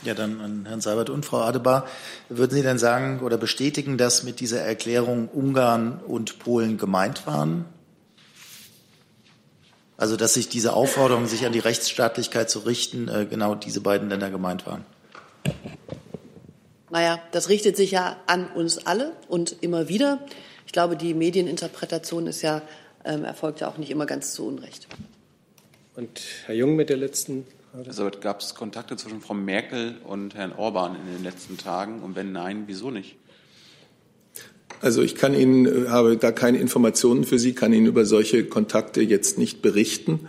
Ja, dann an Herrn Seibert und Frau Adebar. Würden Sie denn sagen oder bestätigen, dass mit dieser Erklärung Ungarn und Polen gemeint waren? Also dass sich diese Aufforderung, sich an die Rechtsstaatlichkeit zu richten, äh, genau diese beiden Länder gemeint waren. Naja, das richtet sich ja an uns alle und immer wieder. Ich glaube, die Medieninterpretation ist ja, ähm, erfolgt ja auch nicht immer ganz zu Unrecht. Und Herr Jung mit der letzten Frage. Also gab es Kontakte zwischen Frau Merkel und Herrn Orban in den letzten Tagen? Und wenn nein, wieso nicht? Also ich kann Ihnen, äh, habe da keine Informationen für Sie, kann Ihnen über solche Kontakte jetzt nicht berichten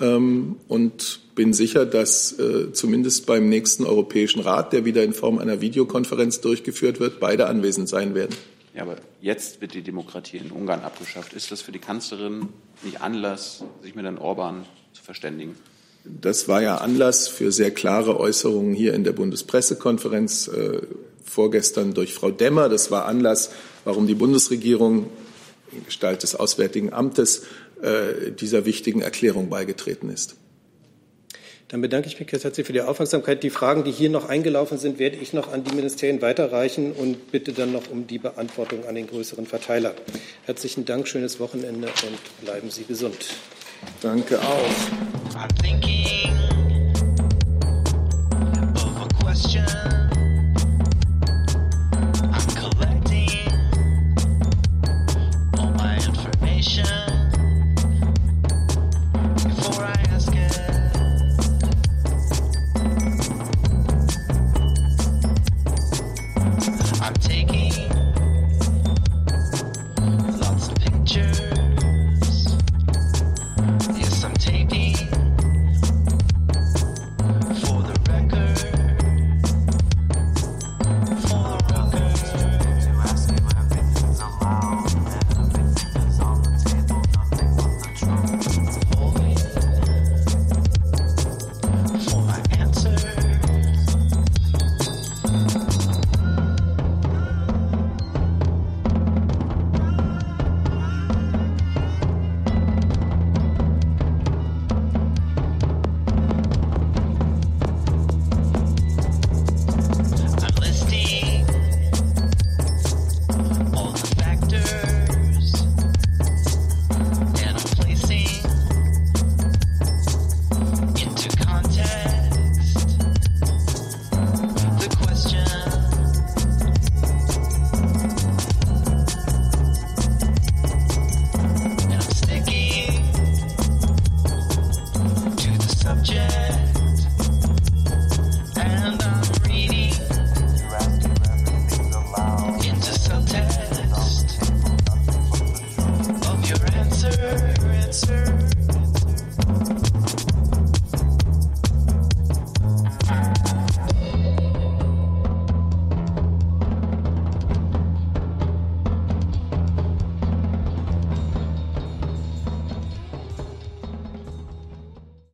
ähm, und bin sicher, dass äh, zumindest beim nächsten Europäischen Rat, der wieder in Form einer Videokonferenz durchgeführt wird, beide anwesend sein werden. Ja, aber jetzt wird die Demokratie in Ungarn abgeschafft. Ist das für die Kanzlerin nicht Anlass, sich mit Herrn Orban zu verständigen? Das war ja Anlass für sehr klare Äußerungen hier in der Bundespressekonferenz äh, vorgestern durch Frau Demmer. Das war Anlass warum die Bundesregierung in Gestalt des Auswärtigen Amtes äh, dieser wichtigen Erklärung beigetreten ist. Dann bedanke ich mich ganz herzlich für die Aufmerksamkeit. Die Fragen, die hier noch eingelaufen sind, werde ich noch an die Ministerien weiterreichen und bitte dann noch um die Beantwortung an den größeren Verteiler. Herzlichen Dank, schönes Wochenende und bleiben Sie gesund. Danke auch. question.